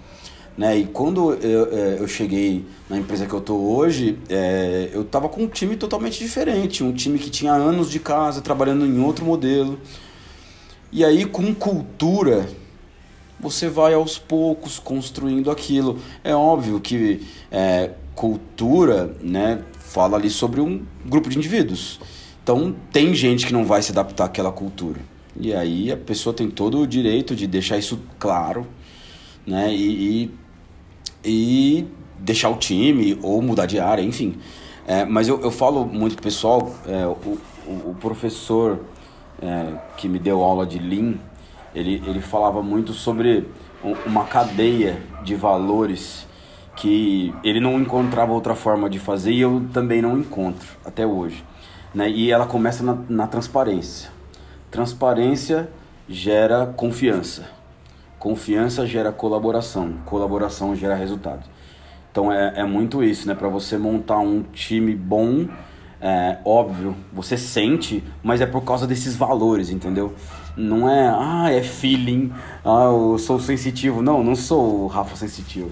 D: Né? E quando eu, é, eu cheguei na empresa que eu tô hoje, é, eu tava com um time totalmente diferente, um time que tinha anos de casa, trabalhando em outro modelo. E aí com cultura, você vai aos poucos construindo aquilo. É óbvio que é, cultura, né, fala ali sobre um grupo de indivíduos. Então tem gente que não vai se adaptar àquela cultura. E aí a pessoa tem todo o direito de deixar isso claro, né? E, e e deixar o time ou mudar de área, enfim. É, mas eu, eu falo muito pro pessoal, é, o, o, professor é, que me deu aula de Lean, ele, ele falava muito sobre uma cadeia de valores que ele não encontrava outra forma de fazer e eu também não encontro até hoje. Né? E ela começa na, na transparência. Transparência gera confiança. Confiança gera colaboração, colaboração gera resultado. Então é, é muito isso, né? Para você montar um time bom, é óbvio, você sente, mas é por causa desses valores, entendeu? Não é, ah, é feeling, ah, eu sou sensitivo. Não, não sou o Rafa sensitivo.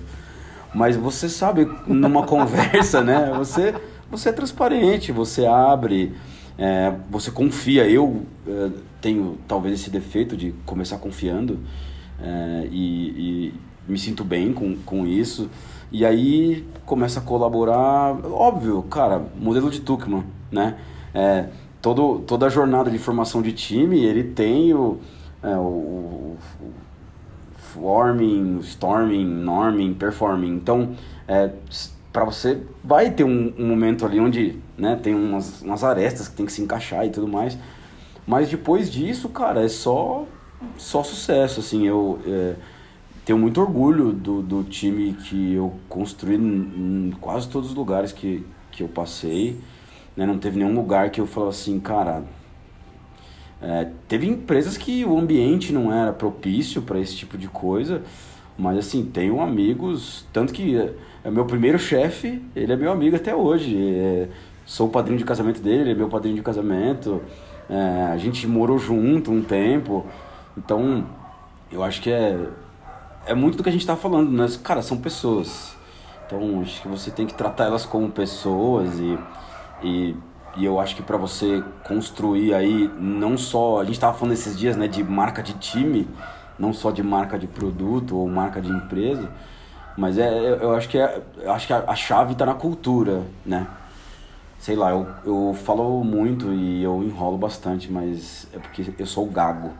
D: Mas você sabe, numa conversa, né? Você, você é transparente, você abre, é, você confia. Eu é, tenho talvez esse defeito de começar confiando é, e, e, me sinto bem com, com isso. E aí começa a colaborar, óbvio, cara, modelo de Tuckman, né? É, todo, toda a jornada de formação de time, ele tem o, é, o, o forming, storming, norming, performing. Então, é, para você vai ter um, um, momento ali onde né, tem umas, umas arestas que tem que se encaixar e tudo mais. Mas depois disso, cara, é só só sucesso, assim, eu é, tenho muito orgulho do, do time que eu construí em, em quase todos os lugares que, que eu passei, né? não teve nenhum lugar que eu falava assim, cara, é, teve empresas que o ambiente não era propício para esse tipo de coisa, mas assim, tenho amigos, tanto que é, é meu primeiro chefe, ele é meu amigo até hoje, é, sou o padrinho de casamento dele, ele é meu padrinho de casamento, é, a gente morou junto um tempo, então, eu acho que é, é muito do que a gente está falando, né? Cara, são pessoas. Então, acho que você tem que tratar elas como pessoas e, e, e eu acho que para você construir aí, não só. A gente estava falando esses dias, né, de marca de time, não só de marca de produto ou marca de empresa, mas é, eu acho que, é, acho que a, a chave está na cultura, né? Sei lá, eu, eu falo muito e eu enrolo bastante, mas é porque eu sou gago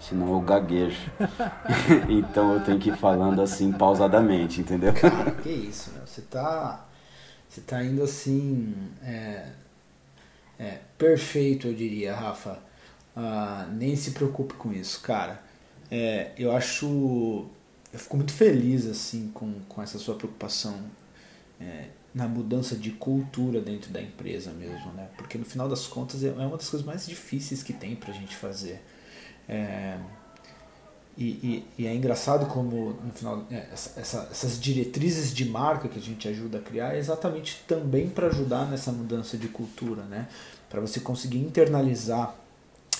D: senão eu gaguejo. então eu tenho que ir falando assim pausadamente, entendeu?
A: Cara, que isso, meu. Você tá, você tá indo assim, é, é, perfeito, eu diria, Rafa. Ah, nem se preocupe com isso, cara. É, eu acho, eu fico muito feliz assim com, com essa sua preocupação é, na mudança de cultura dentro da empresa mesmo, né? Porque no final das contas é, é uma das coisas mais difíceis que tem pra gente fazer. É, e, e, e, é engraçado como no final é, essa, essa, essas diretrizes de marca que a gente ajuda a criar é exatamente também para ajudar nessa mudança de cultura, né? Para você conseguir internalizar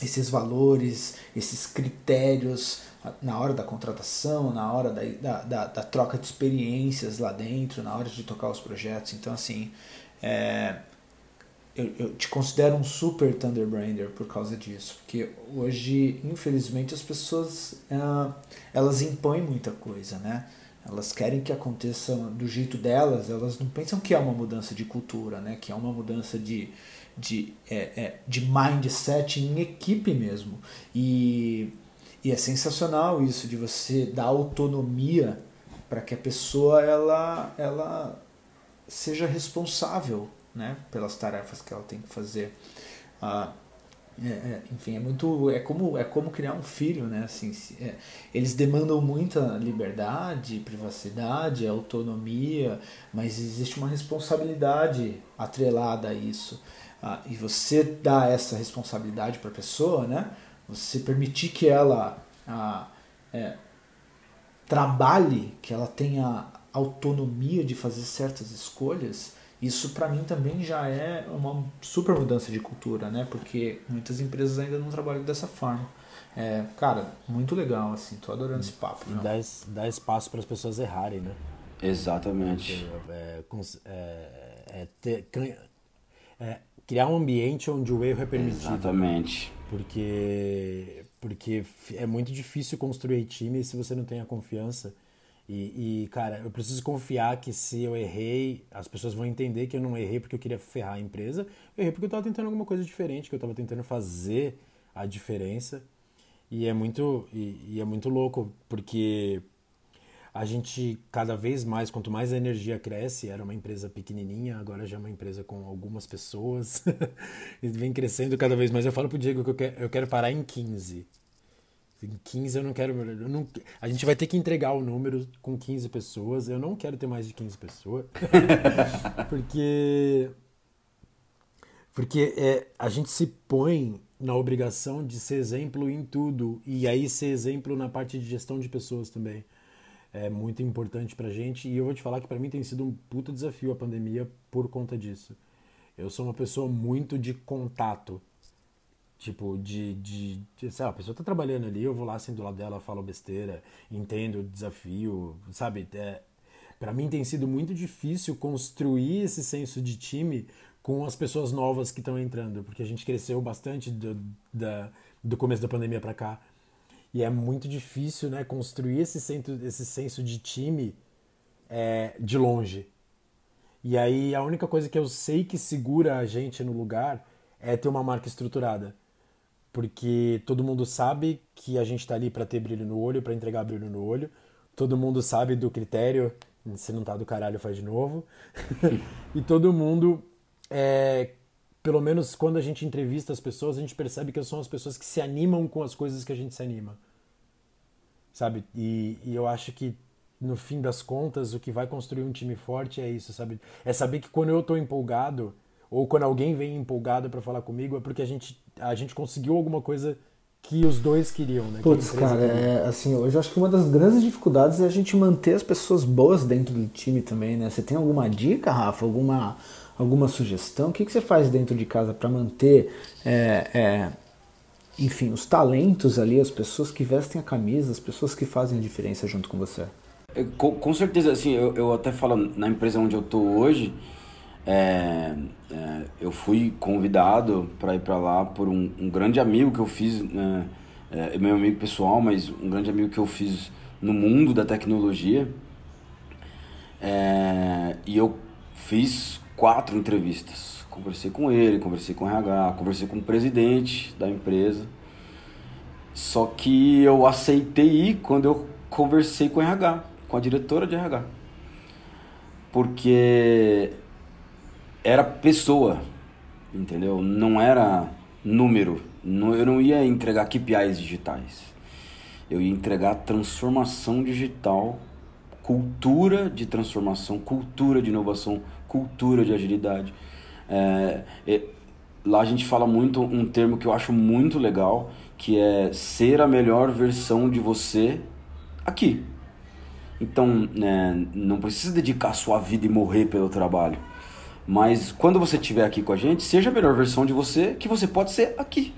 A: esses valores, esses critérios na hora da contratação, na hora da, da, da, da troca de experiências lá dentro, na hora de tocar os projetos. Então, assim, é, eu, eu, te considero um super Thunderbrander por causa disso, porque hoje, infelizmente, as pessoas uh, elas impõem muita coisa, né? Elas querem que aconteça do jeito delas, elas não pensam que é uma mudança de cultura, né? Que é uma mudança de, de, é, é, de mindset em equipe mesmo. E, e é sensacional isso de você dar autonomia para que a pessoa ela, ela seja responsável né, pelas tarefas que ela tem que fazer. Ah, é, é, enfim, é muito é como é como criar um filho, né? Assim, é, eles demandam muita liberdade, privacidade, autonomia, mas existe uma responsabilidade atrelada a isso. Ah, e você dá essa responsabilidade para a pessoa, né? Você permitir que ela ah, é, trabalhe, que ela tenha autonomia de fazer certas escolhas, isso para mim também já é uma super mudança de cultura, né? Porque muitas empresas ainda não trabalham dessa forma. É, cara, muito legal, assim, tô adorando esse papo.
C: E dá, dá espaço para as pessoas errarem, né?
D: Exatamente.
C: É, é, é ter- é, criar um ambiente onde o erro é permitido.
D: Exatamente.
C: Porque, porque é muito difícil construir time se você não tem a confiança. E, e, cara, eu preciso confiar que se eu errei, as pessoas vão entender que eu não errei porque eu queria ferrar a empresa. Eu errei porque eu estava tentando alguma coisa diferente, que eu estava tentando fazer a diferença. E é muito, e, e é muito louco, porque a gente cada vez mais, quanto mais a energia cresce, era uma empresa pequenininha, agora já é uma empresa com algumas pessoas, e vem crescendo cada vez mais. Eu falo pro Diego que eu quero, eu quero parar em 15. Em 15 eu não quero. eu não- a gente vai ter que entregar o número com 15 pessoas. Eu não quero ter mais de 15 pessoas. porque. Porque é, a gente se põe na obrigação de ser exemplo em tudo. E aí ser exemplo na parte de gestão de pessoas também. É muito importante pra gente. E eu vou te falar que pra mim tem sido um puta desafio a pandemia por conta disso. Eu sou uma pessoa muito de contato. Tipo, de, de, de sei lá, a pessoa tá trabalhando ali, eu vou lá, sento do lado dela, falo besteira, entendo o desafio, sabe? É, para mim tem sido muito difícil construir esse senso de time com as pessoas novas que estão entrando, porque a gente cresceu bastante do, da, do começo da pandemia para cá. E é muito difícil, né, construir esse senso, esse senso de time é, de longe. E aí a única coisa que eu sei que segura a gente no lugar é ter uma marca estruturada. Porque todo mundo sabe que a gente está ali para ter brilho no olho, para entregar brilho no olho. Todo mundo sabe do critério, se não tá do caralho faz de novo. e todo mundo é, pelo menos quando a gente entrevista as pessoas, a gente percebe que são as pessoas que se animam com as coisas que a gente se anima. Sabe? E, e eu acho que no fim das contas, o que vai construir um time forte é isso, sabe? É saber que quando eu tô empolgado, ou quando alguém vem empolgado para falar comigo, é porque a gente, a gente conseguiu alguma coisa que os dois queriam, né? Que
A: Putz,
C: empresa
A: cara,
C: queria.
A: é, assim, hoje eu acho que uma das grandes dificuldades é a gente manter as pessoas boas dentro do time também, né? Você tem alguma dica, Rafa? Alguma, alguma sugestão? O que, que você faz dentro de casa para manter, é, é, enfim, os talentos ali, as pessoas que vestem a camisa, as pessoas que fazem a diferença junto com você?
D: É, Com, com certeza, assim, eu, eu até falo na empresa onde eu tô hoje, é, é, eu fui convidado para ir para lá por um, um grande amigo que eu fiz, né, é, meu amigo pessoal, mas um grande amigo que eu fiz no mundo da tecnologia. É, e eu fiz quatro entrevistas. Conversei com ele, conversei com o RH, conversei com o presidente da empresa. Só que eu aceitei ir quando eu conversei com o RH, com a diretora de RH. Porque era pessoa, entendeu? Não era número. Não- Eu não ia entregar KPIs digitais. Eu ia entregar transformação digital, cultura de transformação, cultura de inovação, cultura de agilidade. É, é, lá a gente fala muito um termo que eu acho muito legal, que é ser a melhor versão de você aqui. Então, né, não precisa dedicar sua vida e morrer pelo trabalho. Mas quando você estiver aqui com a gente, seja a melhor versão de você que você pode ser aqui.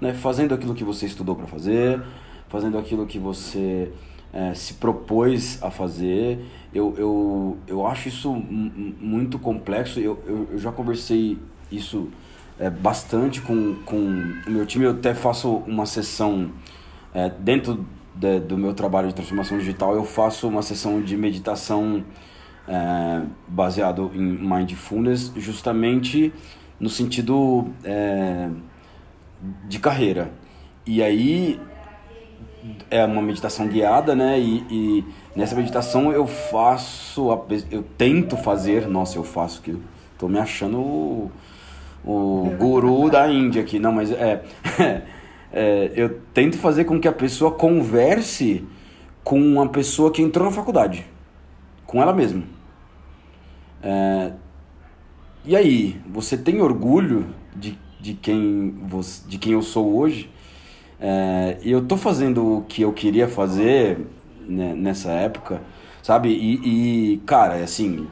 D: Né? Fazendo aquilo que você estudou para fazer, fazendo aquilo que você eh, se propôs a fazer. Eu, eu, eu acho isso mu- mu- muito complexo. Eu, eu, eu já conversei isso eh, bastante com, com o meu time. Eu até faço uma sessão eh, dentro de- do meu trabalho de transformação digital. Eu faço uma sessão de meditação é, baseado em mindfulness, justamente no sentido é, de carreira. E aí é uma meditação guiada, né? E, e nessa meditação eu faço, eu tento fazer, nossa, eu faço que tô me achando o, o guru da Índia aqui, não, mas é, é, eu tento fazer com que a pessoa converse com uma pessoa que entrou na faculdade, com ela mesma. É, e aí, você tem orgulho de, de, quem, você, de quem eu sou hoje? É, eu tô fazendo o que eu queria fazer né, nessa época, sabe? E, e, cara, assim,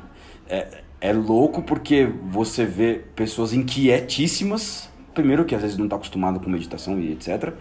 D: é, é louco porque você vê pessoas inquietíssimas, primeiro que às vezes não tá acostumado com meditação e etc.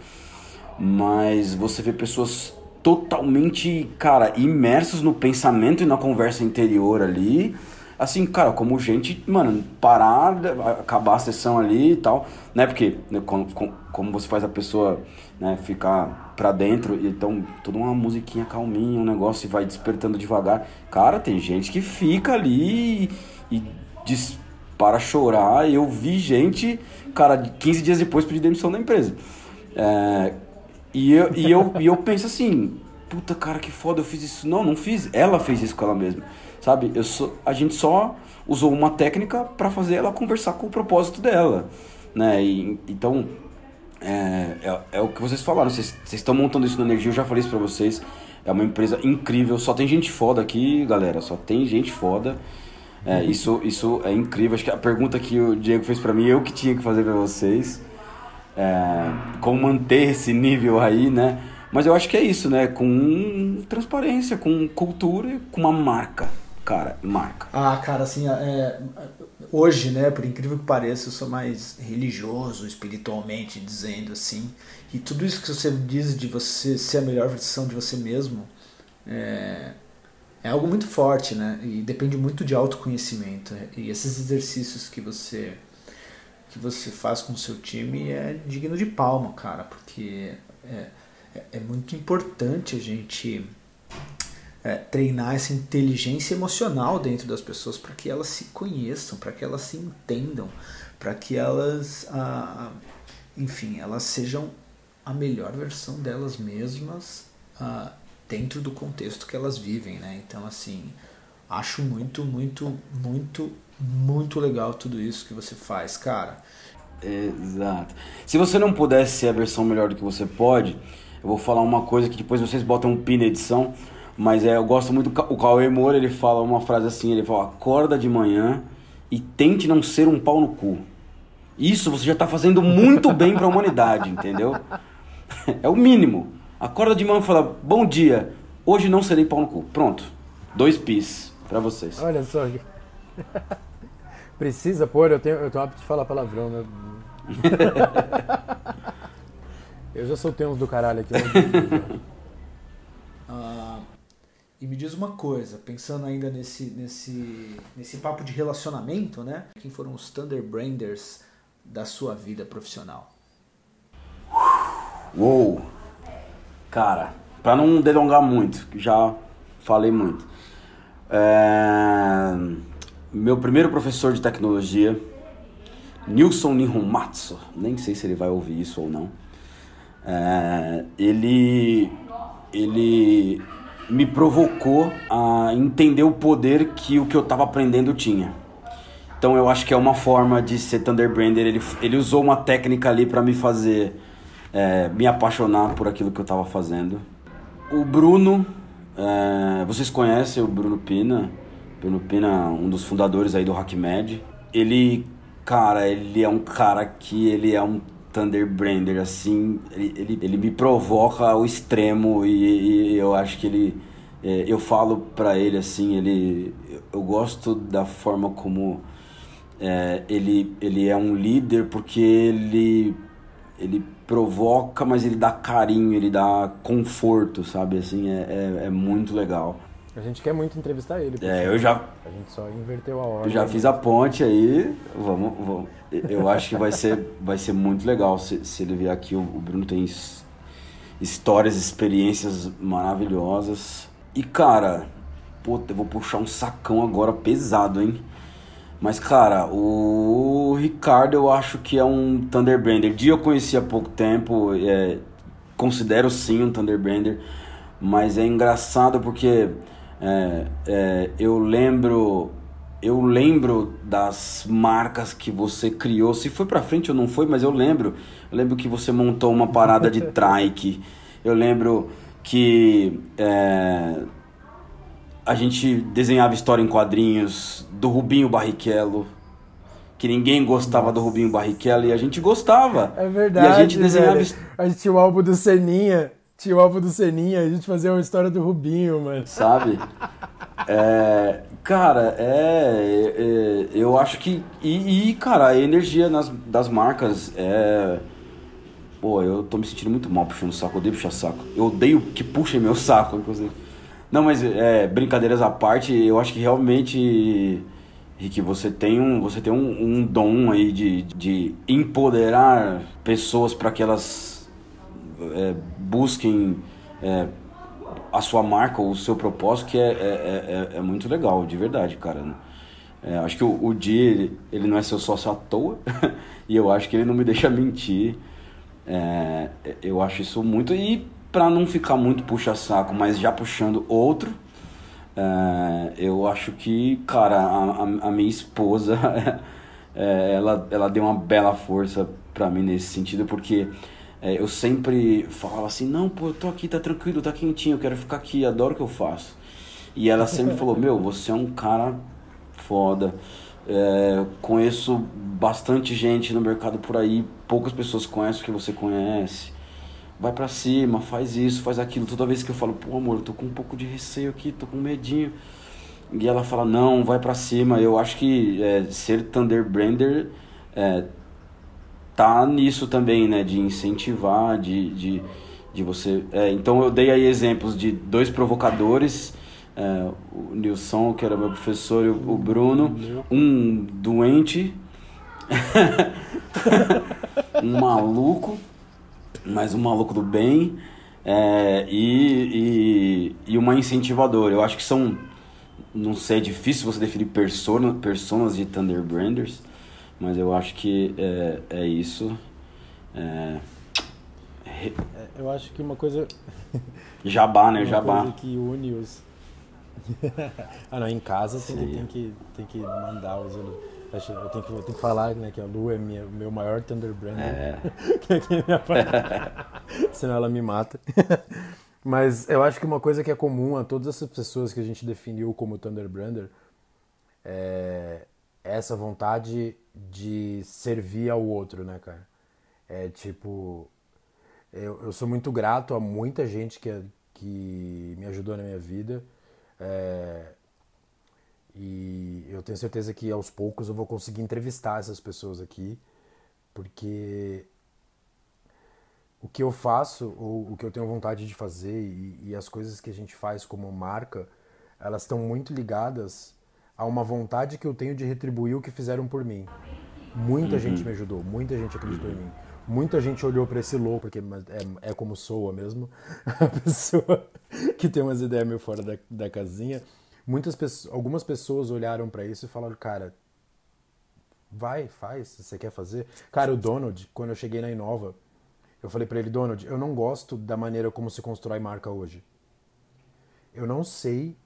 D: mas você vê pessoas totalmente, cara, imersas no pensamento e na conversa interior ali. Assim, cara, como gente, mano, parar, acabar a sessão ali e tal, né? Porque né, como, como você faz a pessoa né, ficar pra dentro, então toda uma musiquinha calminha, um negócio e vai despertando devagar. Cara, tem gente que fica ali e, e diz, para chorar. Eu vi gente, cara, 15 dias depois pedir demissão da empresa. É, e eu, e, eu, e eu penso assim, puta cara, que foda, eu fiz isso. Não, não fiz. Ela fez isso com ela mesma. Sabe? Eu sou, a gente só usou uma técnica para fazer ela conversar com o propósito dela. Né? E, então, é, é, é, o que vocês falaram. Vocês, estão montando isso na energia, eu já falei isso pra vocês. É uma empresa incrível. Só tem gente foda aqui, galera. Só tem gente foda. É, uhum. isso, isso é incrível. Acho que a pergunta que o Diego fez para mim, eu que tinha que fazer para vocês é, como manter esse nível aí, né? Mas eu acho que é isso, né? Com transparência, com cultura, com uma marca. Cara, marca.
A: Ah, cara, assim, é, hoje, né, por incrível que pareça, eu sou mais religioso, espiritualmente dizendo assim. E tudo isso que você diz de você ser a melhor versão de você mesmo é, é algo muito forte, né? E depende muito de autoconhecimento. E esses exercícios que você que você faz com o seu time é digno de palma, cara, porque é, é, é muito importante a gente é, treinar essa inteligência emocional dentro das pessoas para que elas se conheçam, para que elas se entendam, para que elas, ah, enfim, elas sejam a melhor versão delas mesmas ah, dentro do contexto que elas vivem, né? Então, assim, acho muito, muito, muito muito legal tudo isso que você faz, cara.
D: Exato. Se você não pudesse ser a versão melhor do que você pode, eu vou falar uma coisa que depois vocês botam um pin na edição, mas é, eu gosto muito, o Cauê Moura, ele fala uma frase assim, ele fala, acorda de manhã e tente não ser um pau no cu. Isso você já está fazendo muito bem para a humanidade, entendeu? É o mínimo. Acorda de manhã e fala, bom dia, hoje não serei pau no cu. Pronto. Dois pis para vocês.
C: Olha só. Precisa pôr, eu tenho, eu tenho hábito de falar palavrão, né? eu já soltei uns do caralho aqui.
A: ah, e me diz uma coisa, pensando ainda nesse, nesse, nesse papo de relacionamento, né? Quem foram os Thunderbranders da sua vida profissional?
D: Uou! Cara, pra não delongar muito, já falei muito. É meu primeiro professor de tecnologia, Nilson Nihonmatsu, nem sei se ele vai ouvir isso ou não, é, ele, ele me provocou a entender o poder que o que eu estava aprendendo tinha. Então eu acho que é uma forma de ser Thunderbrander. Ele, ele usou uma técnica ali para me fazer é, me apaixonar por aquilo que eu estava fazendo. O Bruno, é, vocês conhecem o Bruno Pina? Bruno Pena, um dos fundadores aí do HackMed. Ele, cara, ele é um cara que ele é um Thunderbrander, assim, ele, ele, ele me provoca ao extremo e, e eu acho que ele, é, eu falo para ele assim, ele, eu gosto da forma como é, ele, ele é um líder porque ele, ele provoca, mas ele dá carinho, ele dá conforto, sabe, assim, é, é, é muito legal.
C: A gente quer muito entrevistar ele.
D: É, eu já.
C: A gente só inverteu a ordem.
D: Eu já fiz a ponte aí. Vamos, vamos. Eu acho que vai ser, vai ser muito legal se, se ele vier aqui. O, Bruno tem histórias, experiências maravilhosas. E cara, puta, eu vou puxar um sacão agora pesado, hein? Mas, cara, o Ricardo eu acho que é um Thunderbrander. Dia eu conheci há pouco tempo, é, considero sim um Thunderbrander, mas é engraçado porque é, é, eu lembro eu lembro das marcas que você criou. Se foi para frente ou não foi, mas eu lembro. Eu lembro que você montou uma parada de trike. Eu lembro que é, a gente desenhava história em quadrinhos do Rubinho Barrichello. Que ninguém gostava Nossa. do Rubinho Barrichello e a gente gostava.
C: É verdade.
D: E a gente desenhava. Velho.
C: A gente tinha o álbum do Seninha. Tinha o álbum do Seninha, a gente fazia uma história do Rubinho, mano.
D: Sabe? É, cara, é, é, Eu acho que. E, e, cara, a energia nas, das marcas é. Pô, eu tô me sentindo muito mal puxando saco, eu odeio puxar saco. Eu odeio que puxem meu saco, inclusive. Não, mas é, brincadeiras à parte, eu acho que realmente, Rick, você tem um, você tem um, um dom aí de, de empoderar pessoas para que elas é, busquem é, a sua marca ou o seu propósito, que é, é, é, é muito legal, de verdade, cara. É, acho que o, o Di, ele, ele não é seu sócio à toa, e eu acho que ele não me deixa mentir. É, eu acho isso muito. E para não ficar muito puxa-saco, mas já puxando outro, é, eu acho que, cara, a, a, a minha esposa, é, ela, ela deu uma bela força para mim nesse sentido, porque é, eu sempre falava assim: não, pô, eu tô aqui, tá tranquilo, tá quentinho, eu quero ficar aqui, adoro o que eu faço. E ela sempre falou: meu, você é um cara foda. É, conheço bastante gente no mercado por aí, poucas pessoas conhecem o que você conhece. Vai para cima, faz isso, faz aquilo. Toda vez que eu falo, pô amor, eu tô com um pouco de receio aqui, tô com medinho. E ela fala, não, vai para cima. Eu acho que é, ser Thunder Brander é, tá nisso também, né? De incentivar, de, de, de você. É, então eu dei aí exemplos de dois provocadores é, o Nilson, que era meu professor, e o Bruno, um doente, um maluco, mas um maluco do bem, é, e, e, e, uma incentivadora. Eu acho que são, não sei, é difícil você definir persona, personas de Thunder Branders, mas eu acho que é, é isso. É,
C: é eu acho que uma coisa.
D: Jabá, né? Uma Jabá.
C: Coisa que une os, ah, não, em casa tem que, tem que, tem que mandar os Eu tenho que, eu tenho que falar né, que a Lu é minha, meu maior Thunder Brand. É. é Senão ela me mata. Mas eu acho que uma coisa que é comum a todas essas pessoas que a gente definiu como Thunder Brander é essa vontade de servir ao outro, né, cara? É tipo. Eu, eu sou muito grato a muita gente que, que me ajudou na minha vida é, e eu tenho certeza que aos poucos eu vou conseguir entrevistar essas pessoas aqui, porque o que eu faço, ou o que eu tenho vontade de fazer e, e as coisas que a gente faz como marca, elas estão muito ligadas a uma vontade que eu tenho de retribuir o que fizeram por mim. Muita uhum. gente me ajudou, muita gente acreditou em mim. Muita gente olhou para esse louco, porque é, é como soa mesmo, a pessoa que tem umas ideias meio fora da, da casinha. Muitas pessoas, algumas pessoas olharam para isso e falaram, cara, vai, faz, você quer fazer. Cara, o Donald, quando eu cheguei na Inova, eu falei para ele, Donald, eu não gosto da maneira como se constrói marca hoje. Eu não sei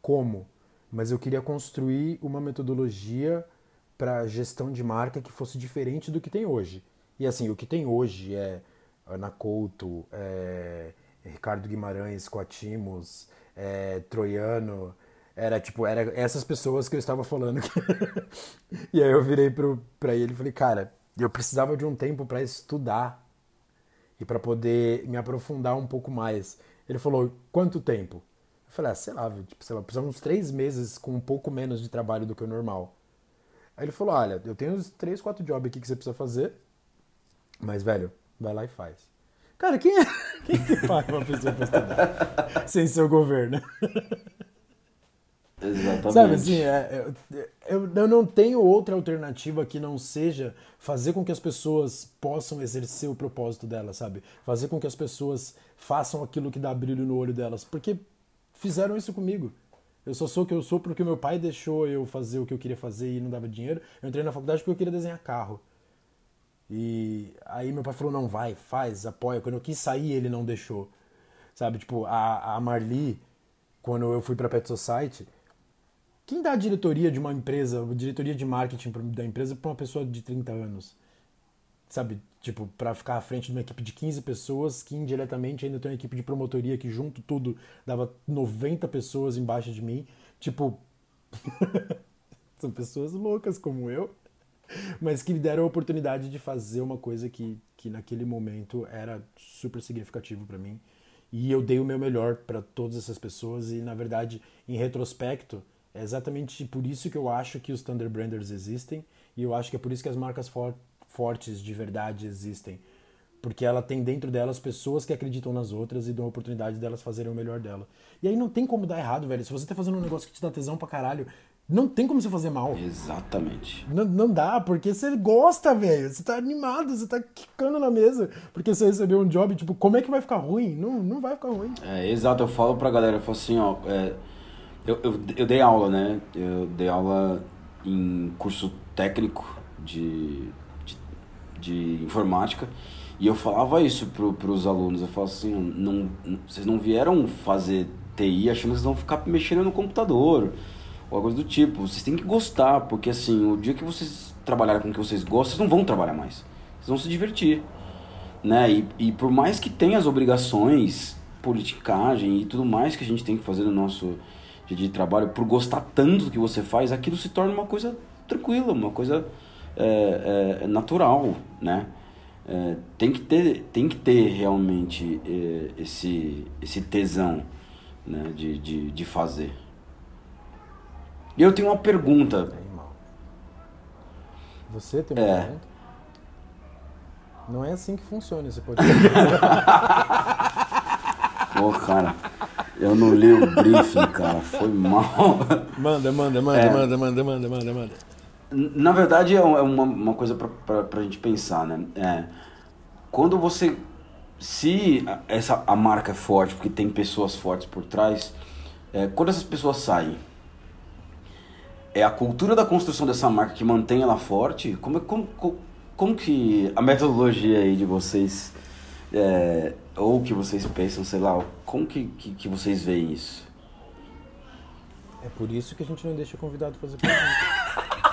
C: como, mas eu queria construir uma metodologia para gestão de marca que fosse diferente do que tem hoje. E assim, o que tem hoje é Ana Couto, é Ricardo Guimarães, Coatimos, é, Troiano, era tipo, era essas pessoas que eu estava falando. e aí eu virei pro, pra ele e falei, cara, eu precisava de um tempo para estudar e para poder me aprofundar um pouco mais. Ele falou, quanto tempo? Eu falei, ah, sei lá, tipo, sei lá, precisava uns três meses com um pouco menos de trabalho do que o normal. Aí ele falou, olha, eu tenho uns três, quatro jobs aqui que você precisa fazer, mas, velho, vai lá e faz. Cara, quem é quem que paga uma pessoa pra estudar sem ser o governo?
D: Exatamente.
C: Sabe assim, é, é, eu, eu não tenho outra alternativa que não seja fazer com que as pessoas possam exercer o propósito delas, sabe? Fazer com que as pessoas façam aquilo que dá brilho no olho delas. Porque fizeram isso comigo. Eu só sou o que eu sou porque meu pai deixou eu fazer o que eu queria fazer e não dava dinheiro. Eu entrei na faculdade porque eu queria desenhar carro. E aí meu pai falou, não, vai, faz, apoia. Quando eu quis sair, ele não deixou. Sabe, tipo, a, a Marli, quando eu fui pra Pet Society, quem dá a diretoria de uma empresa, diretoria de marketing da empresa pra uma pessoa de 30 anos? Sabe, tipo, para ficar à frente de uma equipe de 15 pessoas que indiretamente ainda tem uma equipe de promotoria que junto tudo dava 90 pessoas embaixo de mim. Tipo, são pessoas loucas como eu mas que me deram a oportunidade de fazer uma coisa que, que naquele momento era super significativo para mim. E eu dei o meu melhor para todas essas pessoas e, na verdade, em retrospecto, é exatamente por isso que eu acho que os Thunder Branders existem e eu acho que é por isso que as marcas for fortes de verdade existem. Porque ela tem dentro delas pessoas que acreditam nas outras e dão a oportunidade delas fazerem o melhor dela. E aí não tem como dar errado, velho. Se você tá fazendo um negócio que te dá tesão pra caralho, não tem como você fazer mal.
D: Exatamente.
C: Não, não dá, porque você gosta, velho. Você tá animado, você tá quicando na mesa. Porque você recebeu um job, tipo, como é que vai ficar ruim? Não, não vai ficar ruim.
D: É, exato, eu falo pra galera, eu falo assim, ó, é, eu, eu, eu dei aula, né? Eu dei aula em curso técnico de, de, informática e eu falava isso pro, pros alunos, eu falo assim, não, vocês não vieram fazer TI achando que vocês vão ficar mexendo no computador ou coisa do tipo, vocês têm que gostar, porque assim, o dia que vocês trabalharem com o que vocês gostam, vocês não vão trabalhar mais, vocês vão se divertir, né? E, e por mais que tenha as obrigações, politicagem e tudo mais que a gente tem que fazer no nosso dia de trabalho, por gostar tanto do que você faz, aquilo se torna uma coisa tranquila, uma coisa é, é, natural, né? É, tem que ter tem que ter realmente é, esse esse tesão né, de, de, de fazer e eu tenho uma pergunta
C: você tem uma
D: É.
C: pergunta? Não é assim que funciona esse podcast.
D: Ô, cara, eu não li o briefing, cara, foi mal.
C: manda, manda, manda,
D: É.
C: manda, manda, manda, manda, manda.
D: Na verdade, é é uma, uma coisa pra, pra, pra gente pensar, né? É, quando você. Se a- essa, a marca é forte, porque tem pessoas fortes por trás, é, quando essas pessoas saem, é a cultura da construção dessa marca que mantém ela forte? Como, é- como, como, como que a metodologia aí de vocês, é, ou que vocês pensam, sei lá, como que, que, que vocês veem isso?
C: É por isso que a gente não deixa o convidado fazer pergunta.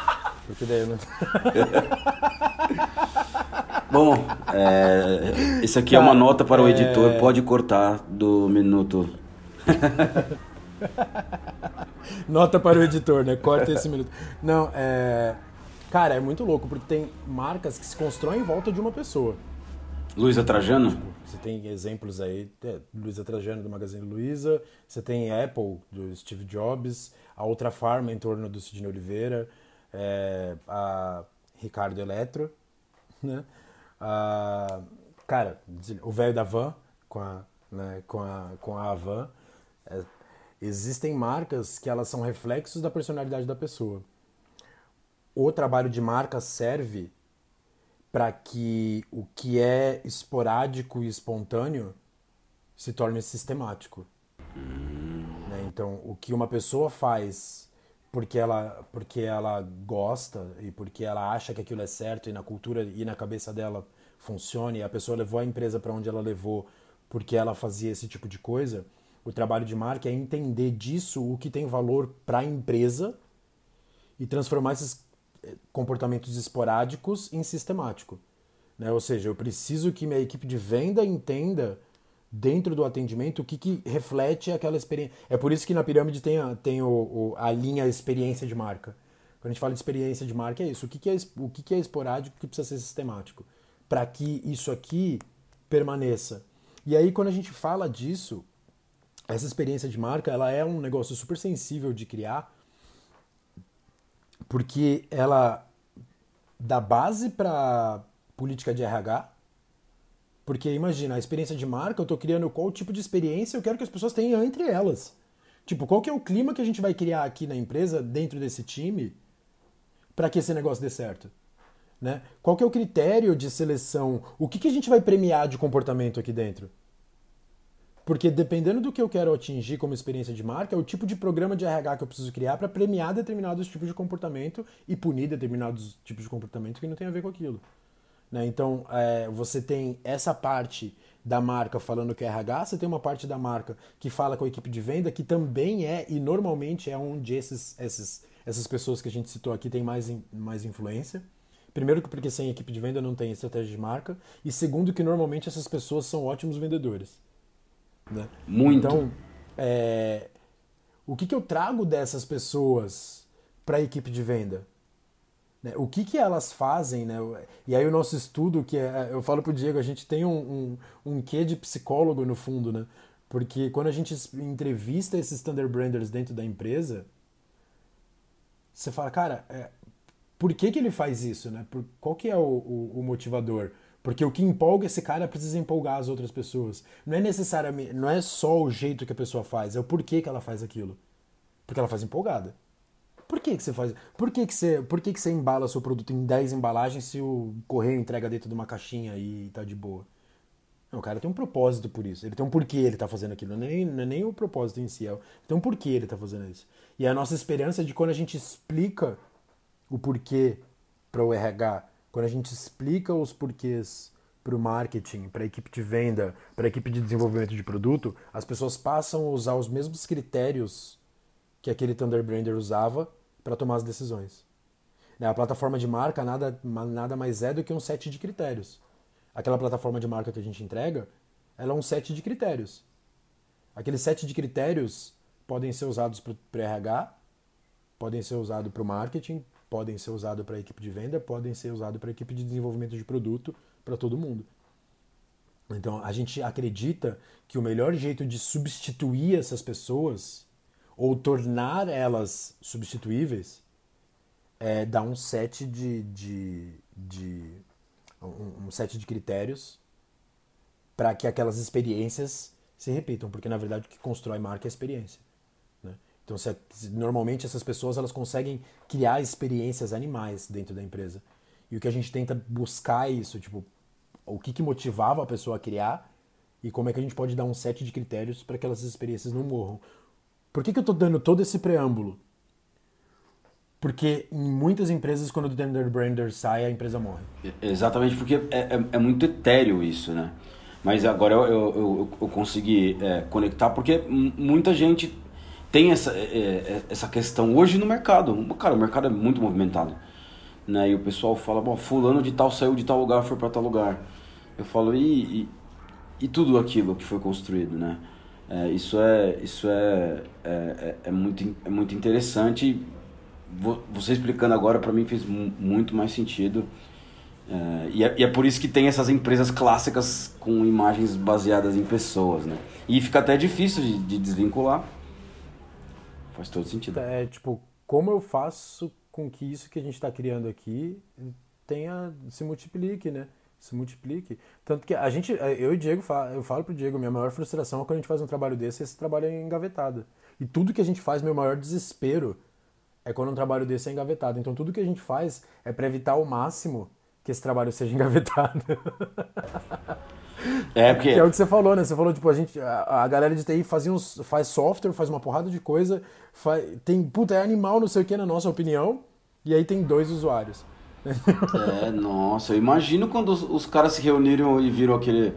C: Porque daí eu não.
D: Bom, é, esse aqui é uma
C: Cara,
D: nota para o
C: é-
D: editor, pode cortar do minuto.
C: Nota para o editor, né? Corta esse minuto. Não, é. Cara, é muito louco, porque tem marcas que se constroem em volta de uma pessoa.
D: Luísa Trajano?
C: Você tem exemplos aí, é, Luiza Trajano do Magazine Luiza, você tem Apple do Steve Jobs, a Outra Farma em torno do Sidney Oliveira, é, a Ricardo Eletro, né? A, cara, o velho da van com a, né, com a, com a van. É, existem marcas que elas são reflexos da personalidade da pessoa. O trabalho de marca serve para que o que é esporádico e espontâneo se torne sistemático. Né? Então, o que uma pessoa faz porque ela, porque ela gosta e porque ela acha que aquilo é certo e na cultura e na cabeça dela funciona e a pessoa levou a empresa para onde ela levou porque ela fazia esse tipo de coisa, o trabalho de marca é entender disso o que tem valor para a empresa e transformar esses eh, comportamentos esporádicos em sistemático. Né? Ou seja, eu preciso que minha equipe de venda entenda dentro do atendimento o que, que reflete aquela experiência. É por isso que na pirâmide tem a, tem o, o- a linha experiência de marca. Quando a gente fala de experiência de marca, é isso. O que, que, é, o que, que é esporádico que precisa ser sistemático? Para que isso aqui permaneça. E aí, quando a gente fala disso, essa experiência de marca ela é um negócio super sensível de criar, porque ela dá base para política de RH. Porque imagina, a experiência de marca, eu tô criando qual tipo de experiência eu quero que as pessoas tenham entre elas. Tipo, qual que é o clima que a gente vai criar aqui na empresa, dentro desse time, para que esse negócio dê certo? Né? Qual que é o critério de seleção? O que, que a gente vai premiar de comportamento aqui dentro? Porque dependendo do que eu quero atingir como experiência de marca, é o tipo de programa de RH que eu preciso criar para premiar determinados tipos de comportamento e punir determinados tipos de comportamento que não tem a ver com aquilo. Né? Então, é, você tem essa parte da marca falando que é RH, você tem uma parte da marca que fala com a equipe de venda, que também é, e normalmente é onde esses, esses, essas pessoas que a gente citou aqui têm mais, mais influência. Primeiro, que porque sem equipe de venda não tem estratégia de marca. E segundo, que normalmente essas pessoas são ótimos vendedores. Né?
D: Muito.
C: Então, é, o que, que eu trago dessas pessoas para a equipe de venda? Né? O que, que elas fazem, né? E aí o nosso estudo, que é, eu falo pro Diego, a gente tem um, um, um quê de psicólogo no fundo, né? Porque quando a gente entrevista esses Thunder Branders dentro da empresa, você fala, cara, é, por que, que ele faz isso, né? Por, qual que é o, o, o motivador? Porque o que empolga esse cara precisa empolgar as outras pessoas. Não é necessariamente, não é só o jeito que a pessoa faz, é o porquê que ela faz aquilo. Porque ela faz empolgada. Por que, que você faz? Por que, que você, por que, que você embala seu produto em 10 embalagens se o correio entrega dentro de uma caixinha e tá de boa? Não, o cara tem um propósito por isso. Ele tem um porquê ele tá fazendo aquilo. Não é nem, não é nem o propósito em si, é tem um porquê ele tá fazendo isso. E a nossa esperança é de quando a gente explica o porquê para o RH, quando a gente explica os porquês para o marketing, para a equipe de venda, para a equipe de desenvolvimento de produto, as pessoas passam a usar os mesmos critérios que aquele Thunderbrander usava para tomar as decisões. Né, a plataforma de marca nada, nada mais é do que um set de critérios. Aquela plataforma de marca que a gente entrega, ela é um set de critérios. Aquele set de critérios podem ser usados para o RH, podem ser usados para o marketing, podem ser usados para a equipe de venda, podem ser usados para a equipe de desenvolvimento de produto, para todo mundo. Então, a gente acredita que o melhor jeito de substituir essas pessoas ou tornar elas substituíveis é dar um set de, de, de um, um set de critérios para que aquelas experiências se repitam, porque na verdade o que constrói marca é a experiência. Né? Então, se, normalmente essas pessoas elas conseguem criar experiências animais dentro da empresa. E o que a gente tenta buscar é isso, tipo, o que, que motivava a pessoa a criar e como é que a gente pode dar um set de critérios para que aquelas experiências não morram. Por que, que eu estou dando todo esse preâmbulo? Porque em muitas empresas, quando o Tender Brander sai, a empresa morre.
D: Exatamente, porque é, é, é muito etéreo isso, né? Mas agora eu, eu, eu, eu consegui é, conectar, porque muita gente tem essa, é, é, essa questão hoje no mercado. Cara, o mercado é muito movimentado. Né? E o pessoal fala, bom, fulano de tal saiu de tal lugar, foi para tal lugar. Eu falo, e, e, e tudo aquilo que foi construído, né? É, isso é, isso é, é, é, é, muito, é muito interessante. Você explicando agora, para mim, fez muito mais sentido. É, e, é, e, é, por isso que tem essas empresas clássicas com imagens baseadas em pessoas, né? E fica até difícil de, de desvincular. Faz todo sentido.
C: É, tipo, como eu faço com que isso que a gente está criando aqui tenha se multiplique, né? Se multiplique. Tanto que a gente, eu e Diego, eu falo pro Diego, minha maior frustração é quando a gente faz um trabalho desse, esse trabalho é engavetado. E tudo que a gente faz, meu maior desespero é quando um trabalho desse é engavetado. Então tudo que a gente faz é para evitar ao máximo que esse trabalho seja engavetado.
D: É, porque...
C: Que é o que você falou, né? Você falou, tipo, a gente, a, a galera de TI faz, uns, faz software, faz uma porrada de coisa, faz, tem, puta, é animal, não sei o que, na nossa opinião, e aí tem dois usuários.
D: É, nossa, eu imagino quando os, os caras se reuniram e viram aquele,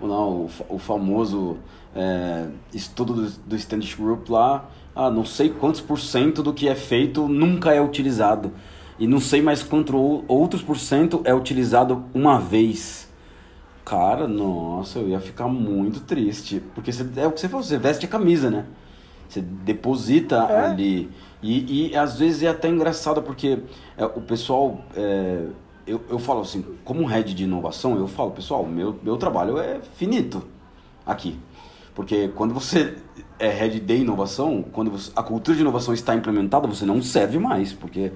D: não, o, o famoso é, estudo do, do Standish Group lá, ah, não sei quantos por cento do que é feito nunca é utilizado. E não sei mais quanto outros por cento é utilizado uma vez. Cara, nossa, eu ia ficar muito triste. Porque você, é o que você falou, você veste a camisa, né? Você deposita é. ali. E, e às vezes é até engraçado porque é, o pessoal. É, eu, eu falo assim, como head de inovação, eu falo, pessoal, meu, meu trabalho é finito aqui. Porque quando você é head de inovação, quando você, a cultura de inovação está implementada, você não serve mais. Porque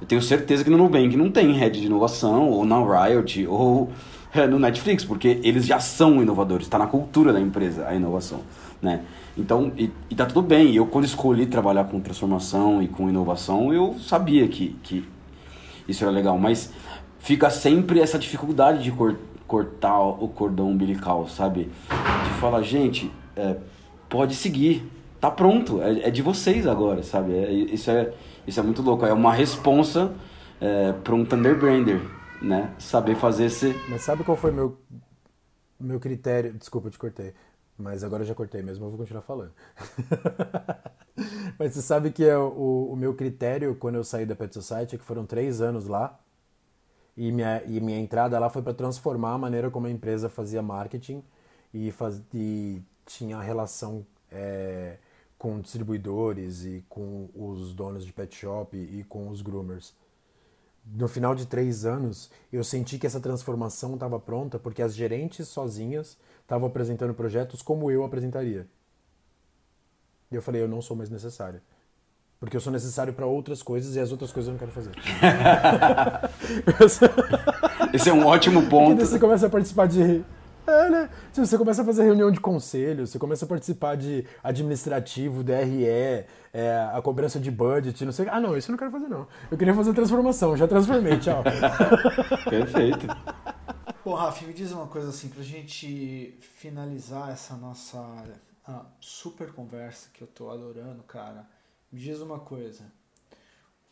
D: eu tenho certeza que no Nubank não tem head de inovação, ou na Riot, ou no Netflix, porque eles já são inovadores, está na cultura da empresa a inovação. Né? Então, e, e tá tudo bem. Eu, quando escolhi trabalhar com transformação e com inovação, eu sabia que, que isso era legal. Mas fica sempre essa dificuldade de cor, cortar o cordão umbilical, sabe? De falar, gente, é, pode seguir, tá pronto, é, é, de vocês agora, sabe? É, isso, é, isso é muito louco. É uma responsa é, para um Thunderbrander, né? Saber fazer esse.
C: Mas sabe qual foi meu meu critério? Desculpa, eu te cortei. Mas agora eu já cortei mesmo, eu vou continuar falando. Mas você sabe que é o, o, meu critério quando eu saí da Pet Society é que foram três anos lá e minha, e minha entrada lá foi para transformar a maneira como a empresa fazia marketing e, faz, e tinha relação é, com distribuidores e com os donos de pet shop e, com os groomers no final de três anos, eu senti que essa transformação estava pronta porque as gerentes sozinhas estavam apresentando projetos como eu apresentaria. E eu falei, eu não sou mais necessário. Porque eu sou necessário para outras coisas e as outras coisas eu não quero fazer.
D: Esse é um ótimo ponto.
C: daí você começa a participar de. É, né? Tipo, você começa a fazer reunião de conselho, você começa a participar de administrativo, DRE, é, a cobrança de budget, não sei. Ah, não, isso eu não quero fazer, não. Eu queria fazer transformação, já transformei, tchau.
D: Perfeito.
A: Bom, Rafa, me diz uma coisa assim, pra gente finalizar essa nossa ah, super conversa que eu tô adorando, cara. Me diz uma coisa.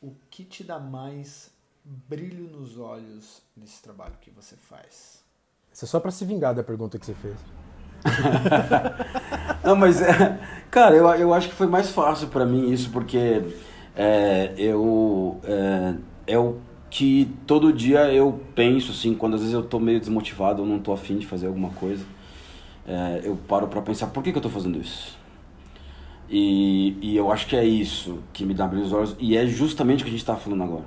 A: O que te dá mais brilho nos olhos nesse trabalho que você faz?
C: Isso é só pra se vingar da pergunta que você fez.
D: Não, mas, é, cara, eu, eu acho que foi mais fácil pra mim isso, porque é, eu, é, é o que todo dia eu penso, assim, quando às vezes eu tô meio desmotivado, eu não tô afim de fazer alguma coisa, é, eu paro pra pensar, por que, que eu tô fazendo isso? E, e eu acho que é isso que me dá brilho nos olhos, e é justamente o que a gente tá falando agora,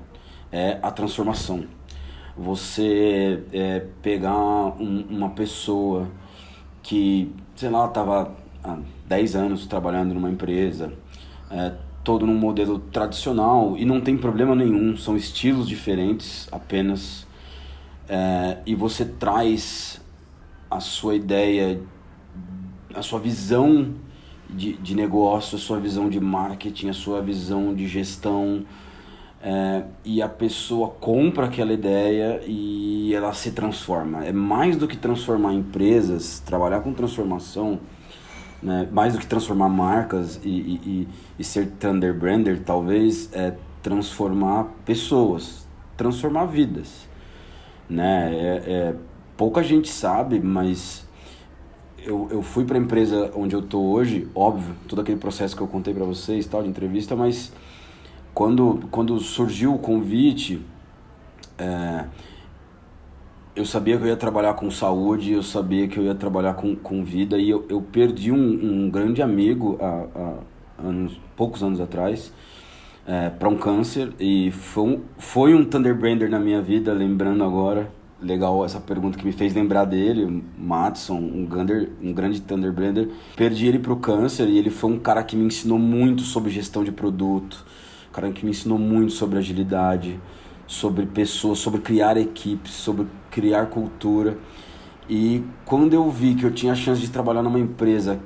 D: é a transformação. Você é, pegar um- uma pessoa que, sei lá, estava há 10 anos trabalhando numa empresa, é, todo num modelo tradicional, e não tem problema nenhum, são estilos diferentes apenas, é, e você traz a sua ideia, a sua visão de, de negócio, a sua visão de marketing, a sua visão de gestão, é, e a pessoa compra aquela ideia e ela se transforma. É mais do que transformar empresas, trabalhar com transformação, né? mais do que transformar marcas e, e, e- e ser Thunder Brander, talvez é transformar pessoas, transformar vidas. Né? É, é- pouca gente sabe, mas eu, eu fui para a empresa onde eu tô hoje, óbvio, todo aquele processo que eu contei para vocês, tal, de entrevista, mas quando, quando surgiu o convite, é, eu sabia que eu ia trabalhar com saúde, eu sabia que eu ia trabalhar com, com vida e eu, eu perdi um, um grande amigo há, há anos, poucos anos atrás para um câncer e foi um, foi um Thunderbrander na minha vida, lembrando agora, legal essa pergunta que me fez lembrar dele, Matson, um, grande, um grande Thunderbrander. Perdi ele pro câncer e ele foi um cara que me ensinou muito sobre gestão de produto, cara que me ensinou muito sobre agilidade, sobre pessoas, sobre criar equipes, sobre criar cultura. E quando eu vi que eu tinha a chance de trabalhar numa empresa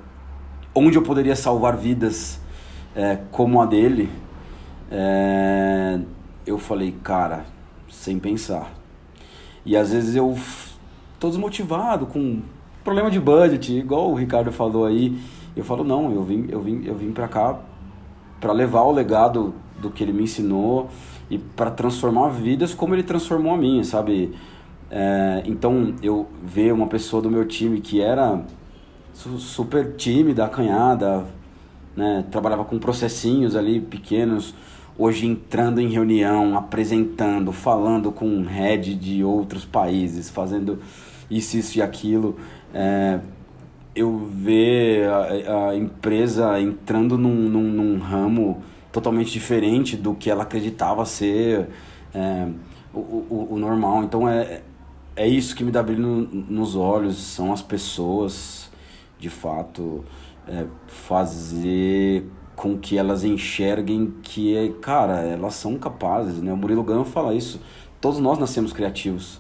D: onde eu poderia salvar vidas é, como a dele, é, eu falei, cara, sem pensar. E às vezes eu tô desmotivado com problema de budget, igual o Ricardo falou aí. Eu falo, não, eu vim, eu vim, eu vim pra cá para levar o legado do que ele me ensinou e para transformar vidas como ele transformou a minha, sabe? É, então eu ver uma pessoa do meu time que era su- super tímida, acanhada, né? Trabalhava com processinhos ali pequenos, hoje entrando em reunião, apresentando, falando com head de outros países, fazendo isso, isso e aquilo. É, eu ver a, a empresa entrando num, num, num ramo totalmente diferente do que ela acreditava ser é, o, o, o normal. Então é, é isso que me dá brilho no- nos olhos, são as pessoas, de fato, é, fazer com que elas enxerguem que, cara, elas são capazes, né? O Murilo Gano fala isso, todos nós nascemos criativos,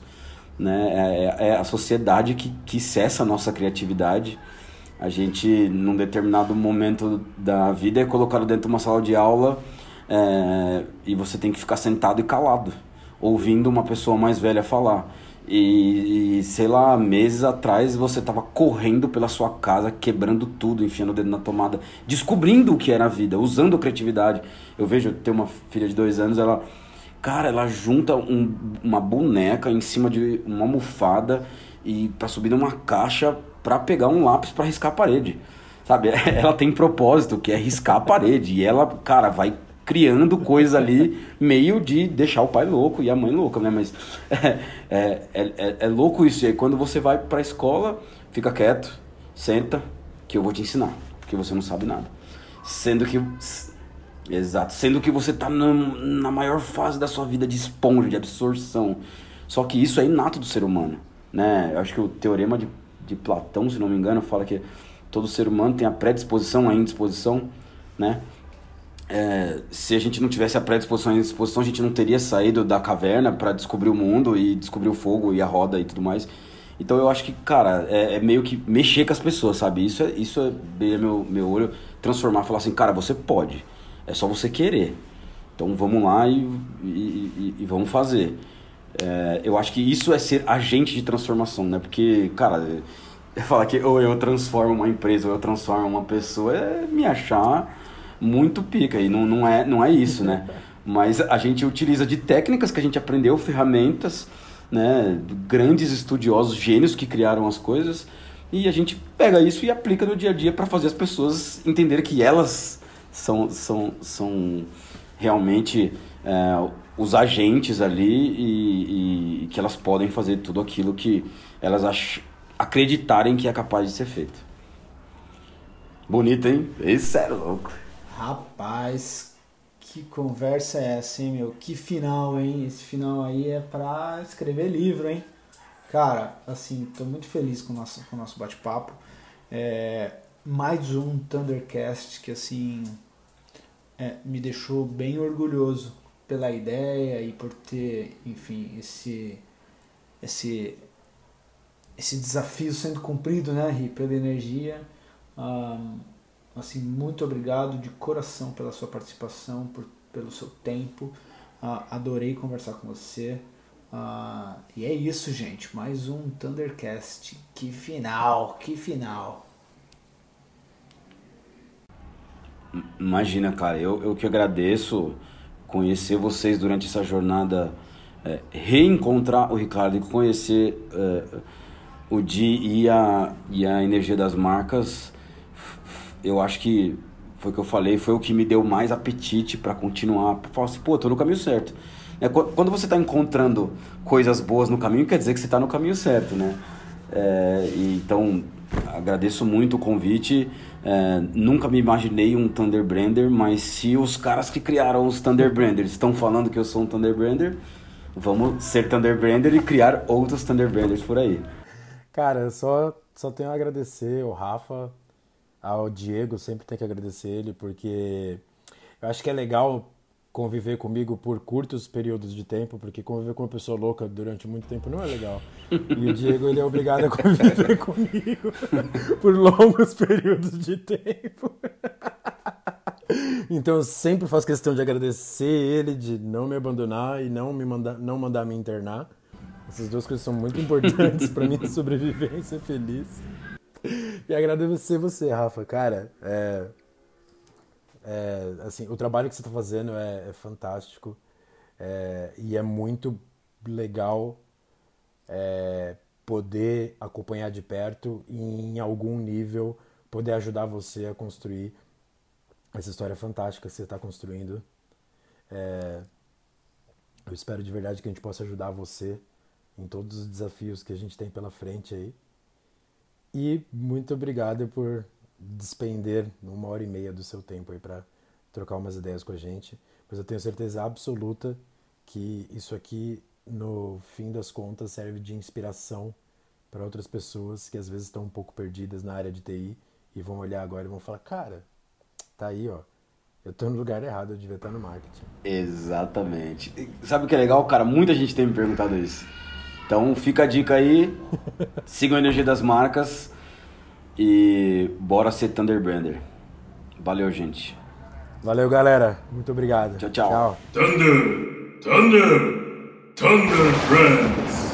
D: né? É, é a sociedade que, que cessa a nossa criatividade. A gente, num determinado momento da vida, é colocado dentro de uma sala de aula é, e você tem que ficar sentado e calado, ouvindo uma pessoa mais velha falar. E, e, sei lá, meses atrás você estava correndo pela sua casa, quebrando tudo, enfiando o dedo na tomada, descobrindo o que era a vida, usando a criatividade. Eu vejo, eu tenho uma filha de dois anos, ela, cara, ela junta um- uma boneca em cima de uma almofada e para subir numa caixa para pegar um lápis para riscar a parede. Sabe? Ela tem propósito, que é riscar a parede. E ela, cara, vai criando coisas ali, meio de deixar o pai louco e a mãe louca, né? Mas é, é, é, é louco isso. E aí, quando você vai pra escola, fica quieto, senta, que eu vou te ensinar, porque você não sabe nada. Sendo que. Exato. Sendo que você tá na, na maior fase da sua vida de esponja, de absorção. Só que isso é inato do ser humano, né? Eu acho que o teorema de, de Platão, se não me engano, fala que todo ser humano tem a predisposição, a indisposição, né? é, se a gente não tivesse a predisposição e a disposição, a gente não teria saído da caverna para descobrir o mundo e descobrir o fogo e a roda e tudo mais. Então eu acho que, cara, é, é meio que mexer com as pessoas, sabe? Isso é, isso é meu, meu olho, transformar, falar assim, cara, você pode, é só você querer. Então vamos lá e, e, e, e vamos fazer. É, eu acho que isso é ser agente de transformação, né? Porque, cara, falar que ou eu transformo uma empresa ou eu transformo uma pessoa é me achar muito pica. E não, não, é, não é isso, né? Mas a gente utiliza de técnicas que a gente aprendeu, ferramentas, né? Grandes estudiosos, gênios que criaram as coisas. E a gente pega isso e aplica no dia a dia para fazer as pessoas entenderem que elas são, são, são realmente é, os agentes ali e, e, que elas podem fazer tudo aquilo que elas ach acreditarem que é capaz de ser feito. Bonito, hein? Isso é louco.
A: Rapaz, que conversa é essa, hein, meu? Que final, hein? Esse final aí é pra escrever livro, hein? Cara, assim, tô muito feliz com o nosso, com o nosso bate-papo. É, mais um Thundercast que, assim, é, me deixou bem orgulhoso pela ideia e por ter, enfim, esse, esse, esse desafio sendo cumprido, né, Ri, pela energia. Um, Assim, muito obrigado de coração pela sua participação, por, pelo seu tempo. Uh, adorei conversar com você. Uh, e é isso, gente. Mais um Thundercast. Que final, que final.
D: Imagina, cara, eu, eu que agradeço conhecer vocês durante essa jornada, é, reencontrar o Ricardo e conhecer é, o Di e a, e a energia das marcas eu acho que foi o que eu falei, foi o que me deu mais apetite para continuar. Falar assim, pô, tô no caminho certo. É, quando você está encontrando coisas boas no caminho, quer dizer que você está no caminho certo, né? É, então, agradeço muito o convite. É, nunca me imaginei um Thunderbrander, mas se os caras que criaram os Thunderbranders estão falando que eu sou um Thunderbrander, vamos ser Thunderbrander e criar outros Thunderbranders por aí.
C: Cara, só, só tenho a agradecer o Rafa ao Diego, sempre tem que agradecer ele, porque eu acho que é legal conviver comigo por curtos períodos de tempo, porque conviver com uma pessoa louca durante muito tempo não é legal. E o Diego, ele é obrigado a conviver comigo por longos períodos de tempo. Então eu sempre faço questão de agradecer ele, de não me abandonar e não me mandar, não mandar me internar. Essas duas coisas são muito importantes para minha sobrevivência feliz e agradecer você, Rafa. Cara, é, é, assim, o trabalho que você está fazendo é, é fantástico é, e é muito legal é, poder acompanhar de perto e em algum nível poder ajudar você a construir essa história fantástica que você está construindo. É, eu espero de verdade que a gente possa ajudar você em todos os desafios que a gente tem pela frente aí. E muito obrigado por despender uma hora e meia do seu tempo aí para trocar umas ideias com a gente. Mas eu tenho certeza absoluta que isso aqui, no fim das contas, serve de inspiração para outras pessoas que às vezes estão um pouco perdidas na área de TI e vão olhar agora e vão falar: cara, tá aí, ó. Eu tô no lugar errado, eu devia estar no marketing.
D: Exatamente. Sabe o que é legal, cara? Muita gente tem me perguntado isso. Então fica a dica aí, sigam a energia das marcas e bora ser Thunderbrander. Valeu, gente.
C: Valeu, galera. Muito obrigado.
D: Tchau, tchau. tchau.
B: Thunder, Thunder, Thunder Brands.